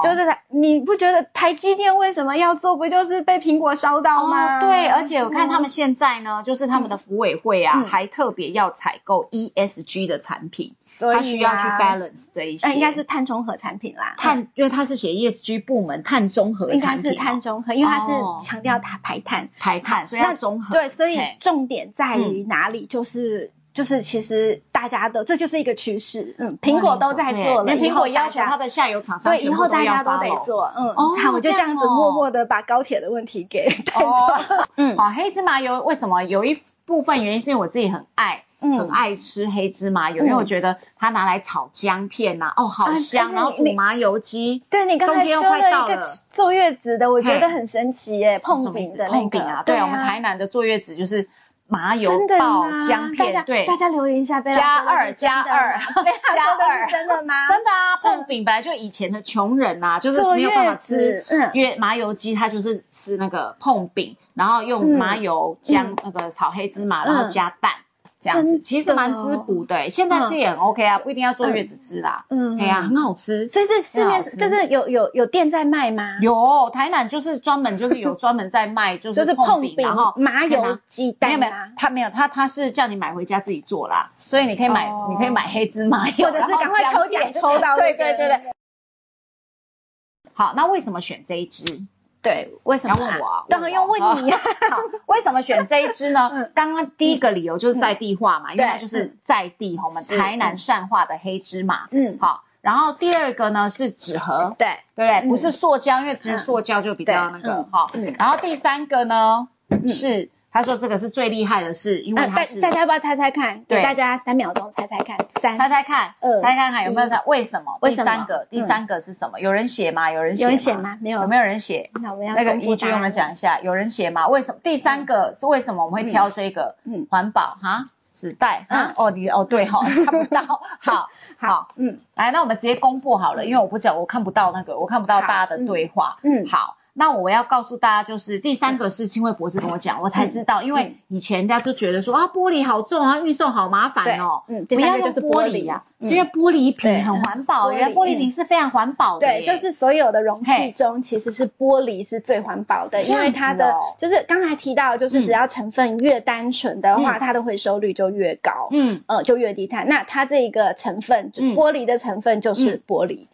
就是他，你不觉得台积电为什么要做？不就是被苹果烧到吗？对，而且我看他们现在呢，就是他们的服委会啊，还特别要采购 ESG 的产品，所以他需要去 balance 这一些，应该是碳中和产品啦，碳因为。它是写 ESG 部门碳中和产品，应该是碳中和，因为它是强调它排碳，排碳，所以要综合。对，所以重点在于哪里？就是就是，其实大家都这就是一个趋势。嗯，苹果都在做了，连苹果要求它的下游厂商，对，以后大家都得做。嗯，好，我就这样子默默的把高铁的问题给带走。嗯，好，黑芝麻油为什么有一部分原因是因为我自己很爱。很爱吃黑芝麻油，因为我觉得它拿来炒姜片呐，哦，好香。然后煮麻油鸡，对你刚才说了一个坐月子的，我觉得很神奇耶，碰饼的碰饼啊，对啊，我们台南的坐月子就是麻油爆姜片，对，大家留言一下，加二 加二加二，真的吗？真的啊，碰饼本来就以前的穷人呐，就是没有办法吃，因为麻油鸡它就是吃那个碰饼，然后用麻油姜那个炒黑芝麻，然后加蛋。这样子其实蛮滋补的，现在吃也很 OK 啊，不一定要坐月子吃啦。嗯，对呀，很好吃。所以这市面就是有有有店在卖吗？有，台南就是专门就是有专门在卖，就是碰饼，然后麻油鸡蛋。没有没有，他没有，他他是叫你买回家自己做啦，所以你可以买，你可以买黑芝麻油，或者是赶快抽奖抽到。对对对对。好，那为什么选这一支？对，为什么要问我？啊当然要问你。好，为什么选这一支呢？刚刚第一个理由就是在地化嘛，因为它就是在地我们台南善化的黑芝麻。嗯，好。然后第二个呢是纸盒，对对不对？不是塑胶，因为其实塑胶就比较那个哈。然后第三个呢是。他说：“这个是最厉害的事，因为他是大家要不要猜猜看？给大家三秒钟猜猜看，三猜猜看，猜看看有没有猜？为什么？第三个，第三个是什么？有人写吗？有人有人写吗？没有？有没有人写？那我们要那个依据，我们讲一下，有人写吗？为什么？第三个是为什么我们会挑这个？嗯，环保哈，纸袋啊？哦，你哦对哈，看不到，好好嗯，来，那我们直接公布好了，因为我不讲，我看不到那个，我看不到大家的对话，嗯，好。”那我要告诉大家，就是第三个是青卫博士跟我讲，我才知道，因为以前人家都觉得说啊，玻璃好重啊，运送好麻烦哦，嗯，不要用玻璃啊，是因为玻璃瓶很环保，原来玻璃瓶是非常环保的，对，就是所有的容器中其实是玻璃是最环保的，因为它的就是刚才提到，就是只要成分越单纯的话，它的回收率就越高，嗯，呃，就越低碳。那它这一个成分，玻璃的成分就是玻璃。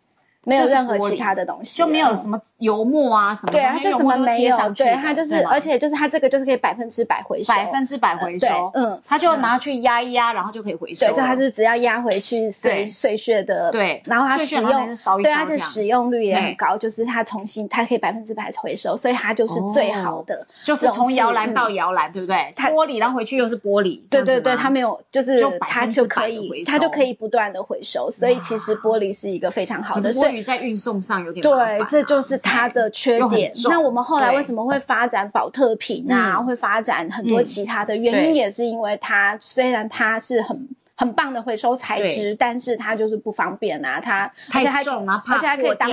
没有任何其他的东西，就没有什么油墨啊什么，对啊，就什么没有，对，它就是，而且就是它这个就是可以百分之百回收，百分之百回收，嗯，它就拿去压一压，然后就可以回收，对，就它是只要压回去碎碎屑的，对，然后它使用，对，它就使用率也很高，就是它重新它可以百分之百回收，所以它就是最好的，就是从摇篮到摇篮，对不对？它玻璃，然后回去又是玻璃，对对对，它没有，就是它就可以，它就可以不断的回收，所以其实玻璃是一个非常好的，所以在运送上有点对，这就是它的缺点。那我们后来为什么会发展保特瓶啊？会发展很多其他的原因，也是因为它虽然它是很。很棒的回收材质，但是它就是不方便啊！它太重啊，而且还可以当，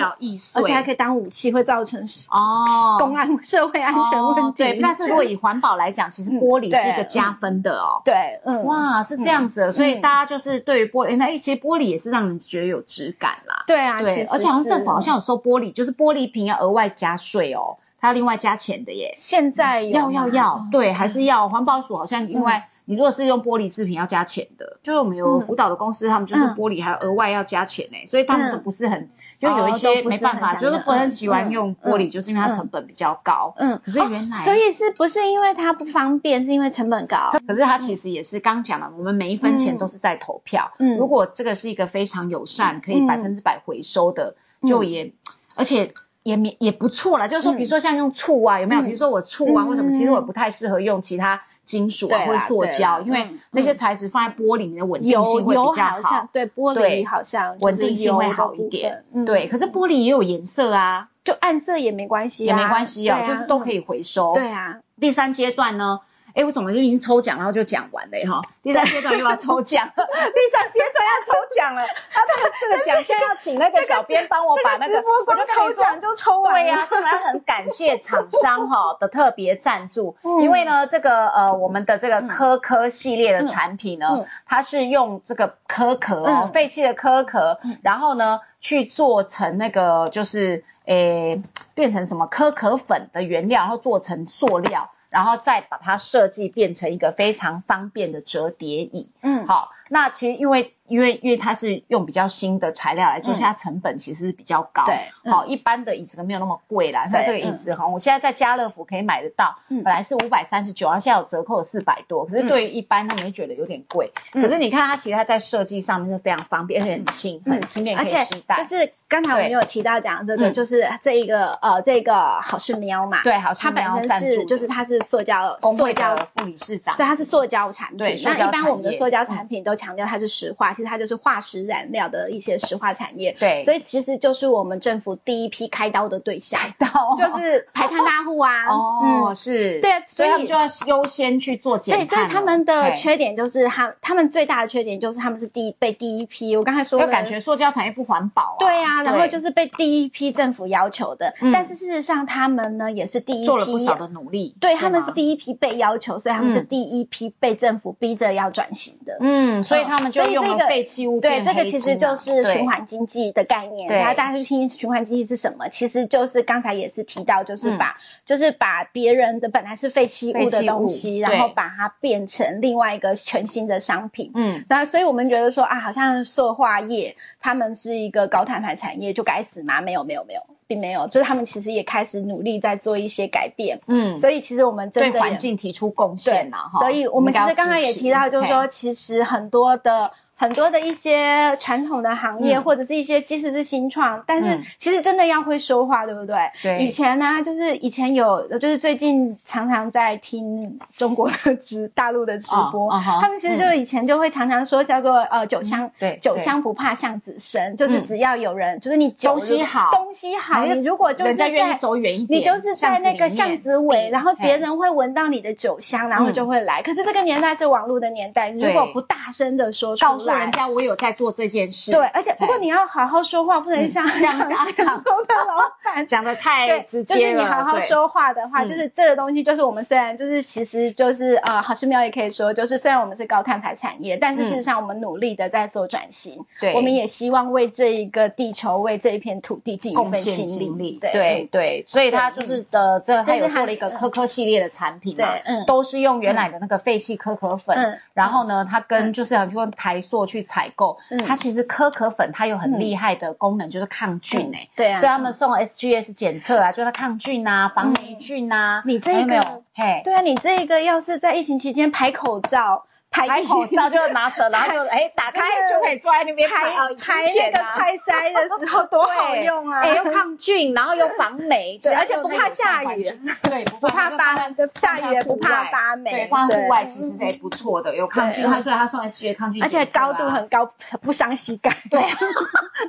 而且还可以当武器，会造成哦公安社会安全问题。对，但是如果以环保来讲，其实玻璃是一个加分的哦。对，嗯，哇，是这样子，所以大家就是对于玻璃，那其实玻璃也是让人觉得有质感啦。对啊，对，而且好像政府好像有收玻璃，就是玻璃瓶要额外加税哦，它要另外加钱的耶。现在要要要，对，还是要环保署好像另外。你如果是用玻璃制品要加钱的，就是我们有辅导的公司，他们就是玻璃还额外要加钱呢，所以他们都不是很，就有一些没办法，就是不很喜欢用玻璃，就是因为它成本比较高。嗯，可是原来，所以是不是因为它不方便，是因为成本高？可是它其实也是刚讲了，我们每一分钱都是在投票。嗯，如果这个是一个非常友善，可以百分之百回收的，就也而且也也也不错了。就是说，比如说像用醋啊，有没有？比如说我醋啊，为什么？其实我不太适合用其他。金属啊，或者塑胶，因为那些材质放在玻璃里面的稳定性会比较好。对，玻璃好像稳定性会好一点。对，可是玻璃也有颜色啊，就暗色也没关系，也没关系啊，就是都可以回收。对啊，第三阶段呢？哎，我怎么就已经抽奖，然后就讲完了哈？第三阶段又要抽奖，第三阶段要抽奖了。他这个这个奖项要请那个小编帮我把那个我就抽奖就抽完。对呀，所以很感谢厂商哈的特别赞助，因为呢，这个呃我们的这个科科系列的产品呢，它是用这个壳壳哦，废弃的壳壳，然后呢去做成那个就是诶变成什么壳壳粉的原料，然后做成塑料。然后再把它设计变成一个非常方便的折叠椅。嗯，好，那其实因为。因为因为它是用比较新的材料来做，它成本其实是比较高。对，好，一般的椅子都没有那么贵啦。在这个椅子哈，我现在在家乐福可以买得到，本来是五百三十九，然后现在有折扣四百多。可是对于一般他们就觉得有点贵。可是你看它，其实它在设计上面是非常方便，而且很轻，很轻便，可以携带。就是刚才我们有提到讲这个，就是这一个呃，这个好事喵嘛，对，好事喵本身是就是它是塑胶塑胶副理事长，所以它是塑胶产品。对，那一般我们的塑胶产品都强调它是石化，其实它就是化石。燃料的一些石化产业，对，所以其实就是我们政府第一批开刀的对象，开刀就是 排碳大户啊。哦，是，对，所以他们就要优先去做减碳。对，所以他们的缺点就是他他们最大的缺点就是他们是第一被第一批。我刚才说，就感觉塑胶产业不环保。对啊，然后就是被第一批政府要求的，但是事实上他们呢也是第一批做了不少的努力。对，他们是第一批被要求，所以他们是第一批被政府逼着要转型的。嗯，所以他们就用了废弃物对，这个其实就是。循环经济的概念，然后大家去听循环经济是什么？其实就是刚才也是提到，就是把就是把别人的本来是废弃物的东西，然后把它变成另外一个全新的商品。嗯，那所以我们觉得说啊，好像塑化业他们是一个高碳排产业，就该死吗？没有，没有，没有，并没有，就是他们其实也开始努力在做一些改变。嗯，所以其实我们对环境提出贡献了所以我们其实刚刚也提到，就是说其实很多的。很多的一些传统的行业，或者是一些即使是新创，但是其实真的要会说话，对不对？对。以前呢，就是以前有，就是最近常常在听中国的直大陆的直播，他们其实就以前就会常常说叫做呃酒香，对，酒香不怕巷子深，就是只要有人，就是你东西好，东西好，你如果就是在走远一点，你就是在那个巷子尾，然后别人会闻到你的酒香，然后就会来。可是这个年代是网络的年代，如果不大声的说出来。人家我有在做这件事，对，而且不过你要好好说话，不能像像 阿康的老板讲的太直接了。就是你好好说话的话，就是这个东西，就是我们虽然就是其实就是呃，好事喵也可以说，就是虽然我们是高碳排产业，但是事实上我们努力的在做转型。对，我们也希望为这一个地球，为这一片土地尽一份心力。对对，所以他就是的，这他有做了一个科科系列的产品嘛，嗯，都是用原来的那个废弃可可粉，然后呢，它跟就是很多台塑。做去采购，它其实可可粉它有很厉害的功能，就是抗菌哎。对啊。所以他们送 SGS 检测啊，就是抗菌啊，防霉菌啊。你这个，嘿，对啊，你这个要是在疫情期间排口罩。拍口罩就拿着，然后就哎打开就可以坐在那边排排那个快筛的时候多好用啊！又抗菌，然后又防霉，对，而且不怕下雨，对，不怕发下雨也不怕发霉，对，放户外其实也不错的，有抗菌，它所以它送 S G 抗菌，而且高度很高，不伤膝盖，对，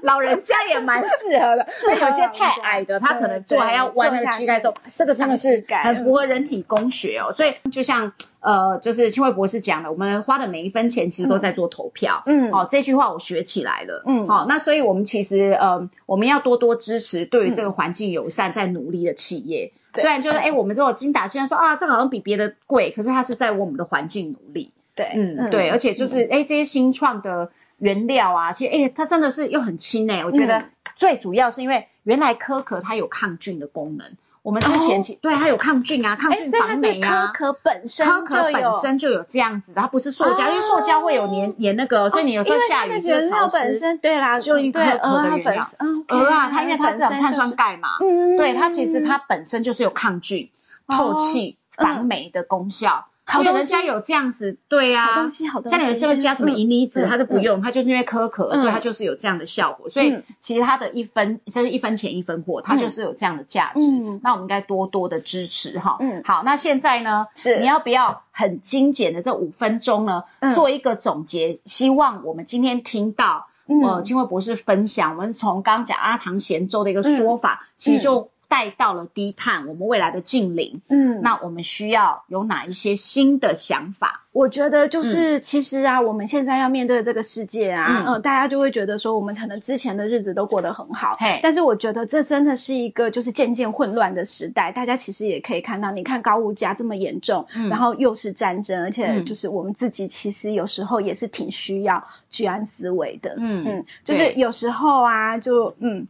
老人家也蛮适合的，所以有些太矮的，他可能坐还要弯那个膝盖的时候，这个真的是很符合人体工学哦，所以就像。呃，就是青慧博士讲的，我们花的每一分钱其实都在做投票。嗯，好，这句话我学起来了。嗯，好，那所以我们其实呃，我们要多多支持对于这个环境友善在努力的企业。虽然就是哎，我们这种精打细算说啊，这个好像比别的贵，可是它是在我们的环境努力。对，嗯，对，而且就是哎，这些新创的原料啊，其实哎，它真的是又很轻哎。我觉得最主要是因为原来可可它有抗菌的功能。我们之前其对它有抗菌啊，抗菌防霉啊。可可本身可可本身就有这样子的，它不是塑胶，因为塑胶会有粘粘那个，所以你有时候下雨就潮湿。对啦，就因可可的原料。鹅啊，它因为它是碳酸钙嘛，对它其实它本身就是有抗菌、透气、防霉的功效。好多人家有这样子，对啊，东西好像你是不是加什么银离子，它都不用，它就是因为可可，所以它就是有这样的效果。所以其实它的一分，甚至一分钱一分货，它就是有这样的价值。那我们应该多多的支持哈。嗯，好，那现在呢，是你要不要很精简的这五分钟呢，做一个总结？希望我们今天听到呃，金惠博士分享，我们从刚讲阿唐贤粥的一个说法，其实就。带到了低碳，我们未来的近邻，嗯，那我们需要有哪一些新的想法？我觉得就是，其实啊，我们现在要面对这个世界啊，嗯，大家就会觉得说，我们可能之前的日子都过得很好，嘿，但是我觉得这真的是一个就是渐渐混乱的时代。大家其实也可以看到，你看高物价这么严重，然后又是战争，而且就是我们自己其实有时候也是挺需要居安思危的，嗯嗯，就是有时候啊，就嗯。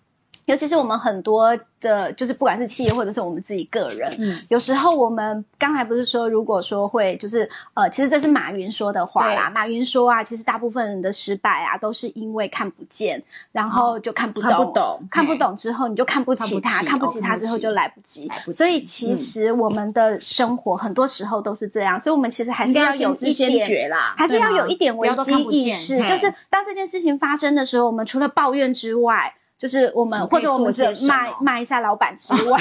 尤其是我们很多的，就是不管是企业或者是我们自己个人，嗯，有时候我们刚才不是说，如果说会，就是呃，其实这是马云说的话啦。马云说啊，其实大部分人的失败啊，都是因为看不见，然后就看不懂，看不懂，看不懂之后你就看不起他，看不起他之后就来不及。所以其实我们的生活很多时候都是这样，所以我们其实还是要有一点，还是要有一点危机意识，就是当这件事情发生的时候，我们除了抱怨之外。就是我们或者我们是骂骂一下老板之 外，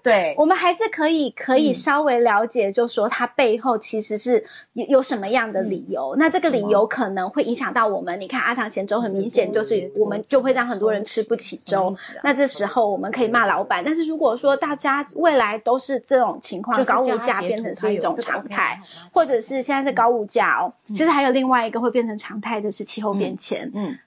对，我们还是可以可以稍微了解，就说它背后其实是有有什么样的理由。那这个理由可能会影响到我们。你看阿唐咸粥很明显就是我们就会让很多人吃不起粥。那这时候我们可以骂老板，但是如果说大家未来都是这种情况，高物价变成是一种常态，或者是现在是高物价哦，其实还有另外一个会变成常态的是气候变迁。嗯。嗯，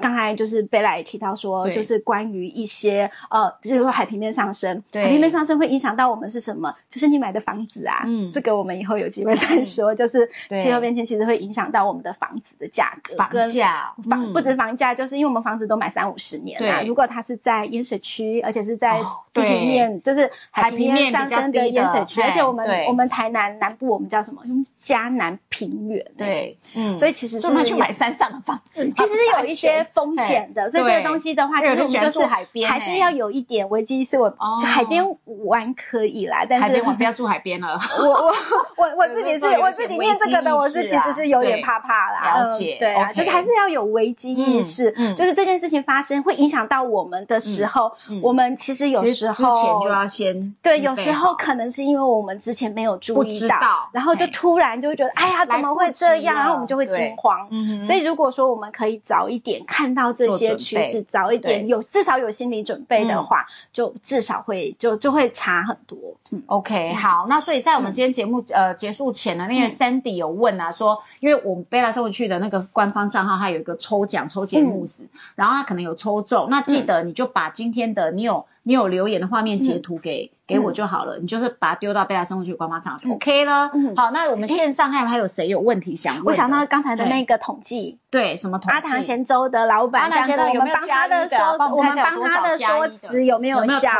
刚才就是贝拉也提到说，就是关于一些呃，就是说海平面上升，海平面上升会影响到我们是什么？就是你买的房子啊，嗯，这个我们以后有机会再说。就是气候变迁其实会影响到我们的房子的价格，房价房不止房价，就是因为我们房子都买三五十年了，如果它是在淹水区，而且是在地平面，就是海平面上升的淹水区，而且我们我们台南南部我们叫什么？嘉南平原，对，嗯，所以其实是去买山上的房子，其实有一些。些风险的，所以这个东西的话，其实我们就是还是要有一点危机意识。我海边玩可以啦，但是海边玩不要住海边了。我我我我自己是 我自己念这个的，我是其实是有点怕怕啦。了解，对啊，就是还是要有危机意识。就是这件事情发生会影响到我们的时候，我们其实有时候之前就要先对，有时候可能是因为我们之前没有注意到，然后就突然就会觉得哎呀怎么会这样，然后我们就会惊慌。所以如果说我们可以早一点。看到这些趋势，早一点有至少有心理准备的话，就至少会就就会差很多。嗯，OK，好，那所以在我们今天节目呃结束前呢，那个 Sandy 有问啊，说因为我们贝拉送回去的那个官方账号，它有一个抽奖抽节目时，然后它可能有抽中，那记得你就把今天的你有你有留言的画面截图给。给我就好了，你就是把它丢到贝拉生物区官方账号 OK 了。好，那我们线上还还有谁有问题想问？我想到刚才的那个统计，对，什么统计？阿唐咸粥的老板，阿唐咸粥有没有他的说，我们帮他的说辞有没有效？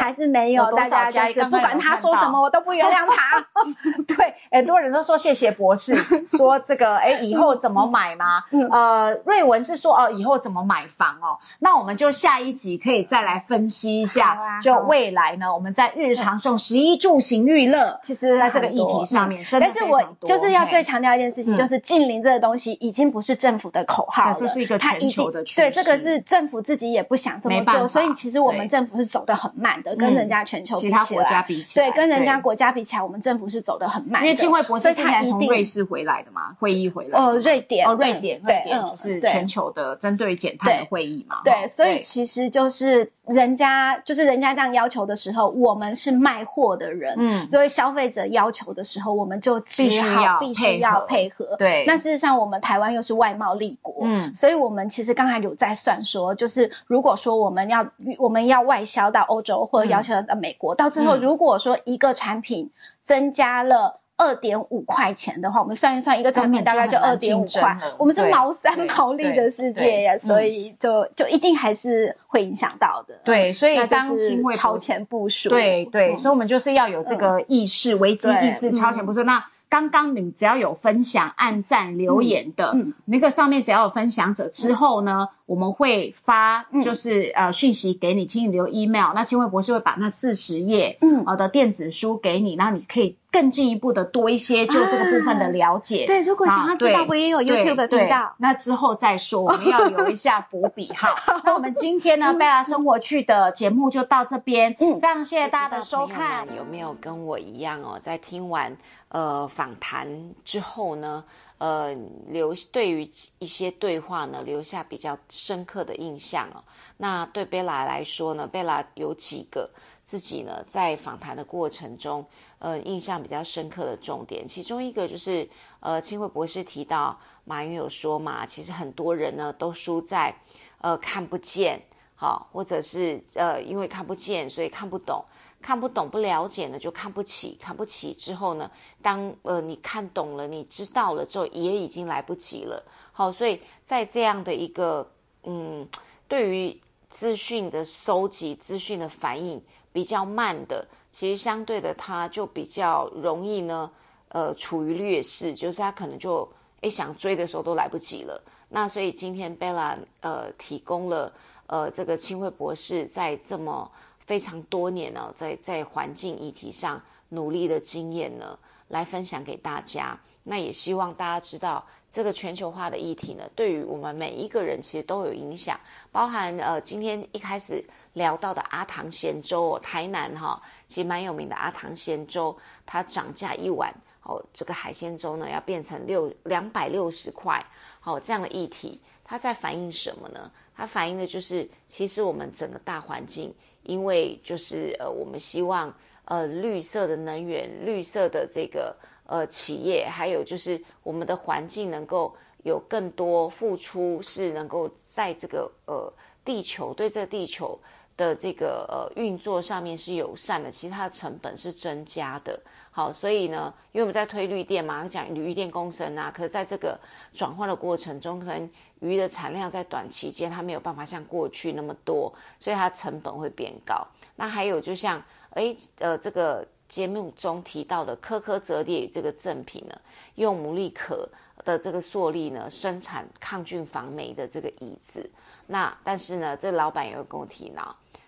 还是没有？大家就是不管他说什么，我都不原谅他。对，很多人都说谢谢博士，说这个哎，以后怎么买吗？呃，瑞文是说哦，以后怎么买房哦？那我们就下一集可以再来分析一下，就未来呢，我们在日常送。食衣住行娱乐，其实在这个议题上面，真的但是我就是要最强调一件事情，就是近邻这个东西已经不是政府的口号了，这是一个全球的趋势。对，这个是政府自己也不想这么做，所以其实我们政府是走得很慢的，跟人家全球其他国家比起来，对，跟人家国家比起来，我们政府是走得很慢。因为金惠博士今年从瑞士回来的嘛，会议回来。哦，瑞典，哦，瑞典，瑞典就是全球的针对减碳的会议嘛。对，所以其实就是人家就是人家这样要求的时候，我们是卖货的人，嗯。作为消费者要求的时候，我们就必须要必须要配合。对，那事实上，我们台湾又是外贸立国，嗯，所以我们其实刚才有在算说，就是如果说我们要我们要外销到欧洲或者要求到美国，到最后如果说一个产品增加了。二点五块钱的话，我们算一算，一个产品大概就二点五块。我们是毛三毛利的世界呀，所以就就一定还是会影响到的。对，所以当超前部署。对对，所以我们就是要有这个意识，危机意识，超前部署。那刚刚你只要有分享、按赞、留言的那个上面，只要有分享者之后呢？我们会发就是呃讯息给你，请你留 email。那清惠博士会把那四十页嗯的电子书给你，然后你可以更进一步的多一些就这个部分的了解。对，如果想要知道，我也有 YouTube 频道。那之后再说，我们要留一下伏笔哈。那我们今天呢，贝拉生活趣的节目就到这边。嗯，非常谢谢大家的收看。有没有跟我一样哦，在听完呃访谈之后呢？呃，留对于一些对话呢，留下比较深刻的印象哦。那对贝拉来说呢，贝拉有几个自己呢在访谈的过程中，呃，印象比较深刻的重点，其中一个就是，呃，清慧博士提到马云有说嘛，其实很多人呢都输在，呃，看不见，好，或者是呃，因为看不见，所以看不懂。看不懂、不了解呢，就看不起，看不起之后呢，当呃你看懂了、你知道了之后，也已经来不及了。好，所以在这样的一个嗯，对于资讯的收集、资讯的反应比较慢的，其实相对的，他就比较容易呢，呃，处于劣势，就是他可能就诶想追的时候都来不及了。那所以今天贝拉呃提供了呃这个清慧博士在这么。非常多年呢，在在环境议题上努力的经验呢，来分享给大家。那也希望大家知道，这个全球化的议题呢，对于我们每一个人其实都有影响。包含呃，今天一开始聊到的阿唐咸粥哦，台南哈，其实蛮有名的阿唐咸粥，它涨价一碗哦，这个海鲜粥呢要变成六两百六十块，好这样的议题，它在反映什么呢？它反映的就是，其实我们整个大环境。因为就是呃，我们希望呃绿色的能源、绿色的这个呃企业，还有就是我们的环境能够有更多付出，是能够在这个呃地球对这个地球的这个呃运作上面是友善的，其实它的成本是增加的。好，所以呢，因为我们在推绿电嘛，讲绿电共生啊，可是在这个转换的过程中，可能鱼的产量在短期间它没有办法像过去那么多，所以它成本会变高。那还有就像，诶，呃，这个节目中提到的科科折叠这个赠品呢，用牡蛎壳的这个塑力呢，生产抗菌防霉的这个椅子。那但是呢，这老板也会跟我提呢。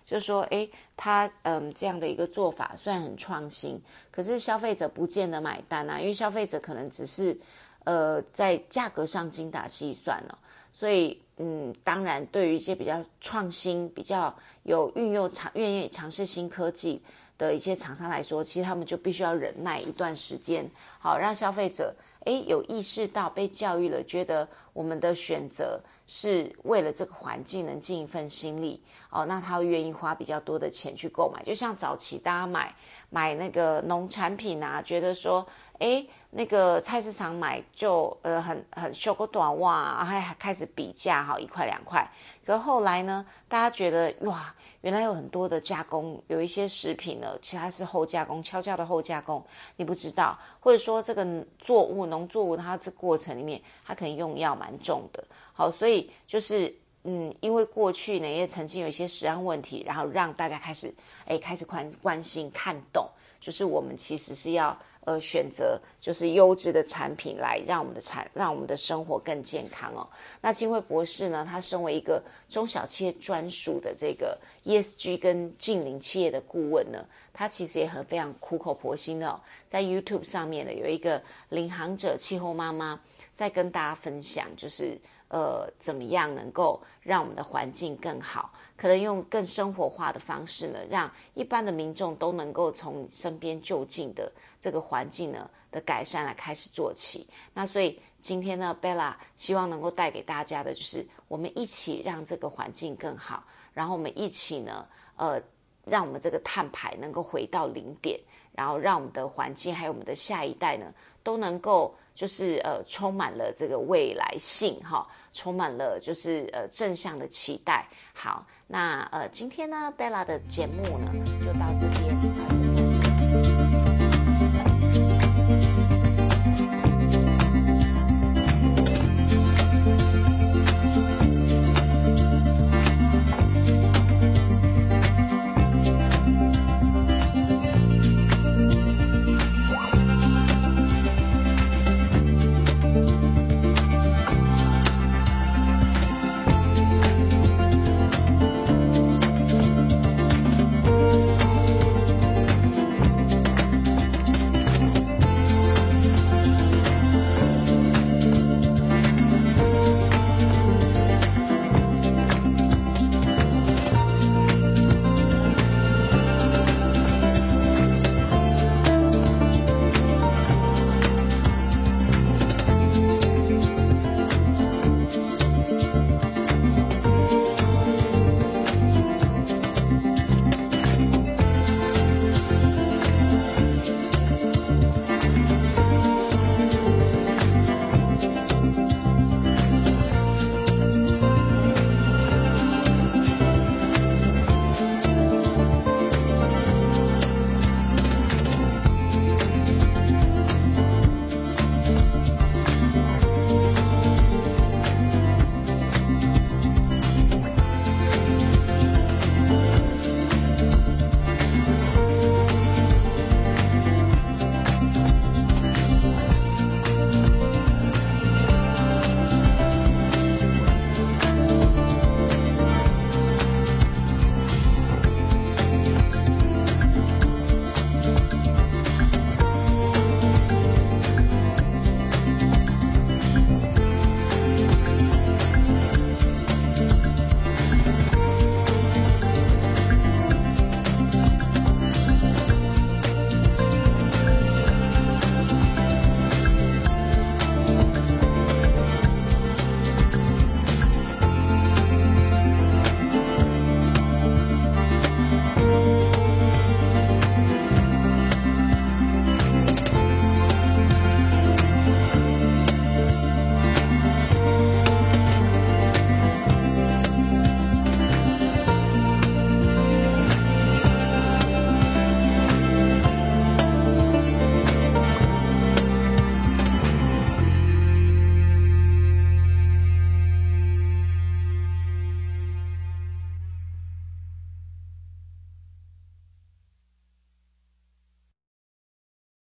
就说，诶，他嗯这样的一个做法虽然很创新，可是消费者不见得买单啊，因为消费者可能只是呃在价格上精打细算了，所以嗯，当然对于一些比较创新、比较有运用尝愿意尝试新科技的一些厂商来说，其实他们就必须要忍耐一段时间，好让消费者诶有意识到被教育了，觉得我们的选择是为了这个环境能尽一份心力。哦，那他会愿意花比较多的钱去购买，就像早期大家买买那个农产品啊，觉得说，哎，那个菜市场买就呃很很修个短袜，还还开始比价哈，一块两块。可后来呢，大家觉得哇，原来有很多的加工，有一些食品呢，其他是后加工，悄悄的后加工，你不知道，或者说这个作物农作物它这过程里面，它可能用药蛮重的。好，所以就是嗯，因为过去呢也曾经有一些食安问题，然后让大家开始哎开始关关心看懂，就是我们其实是要呃选择就是优质的产品来让我们的产让我们的生活更健康哦。那金惠博士呢，他身为一个中小企业专属的这个 ESG 跟近邻企业的顾问呢，他其实也很非常苦口婆心的在 YouTube 上面呢有一个领航者气候妈妈在跟大家分享，就是。呃，怎么样能够让我们的环境更好？可能用更生活化的方式呢，让一般的民众都能够从身边就近的这个环境呢的改善来开始做起。那所以今天呢，Bella 希望能够带给大家的就是，我们一起让这个环境更好，然后我们一起呢，呃，让我们这个碳排能够回到零点，然后让我们的环境还有我们的下一代呢都能够。就是呃，充满了这个未来性哈，充满了就是呃正向的期待。好，那呃今天呢，贝拉的节目呢就到这边。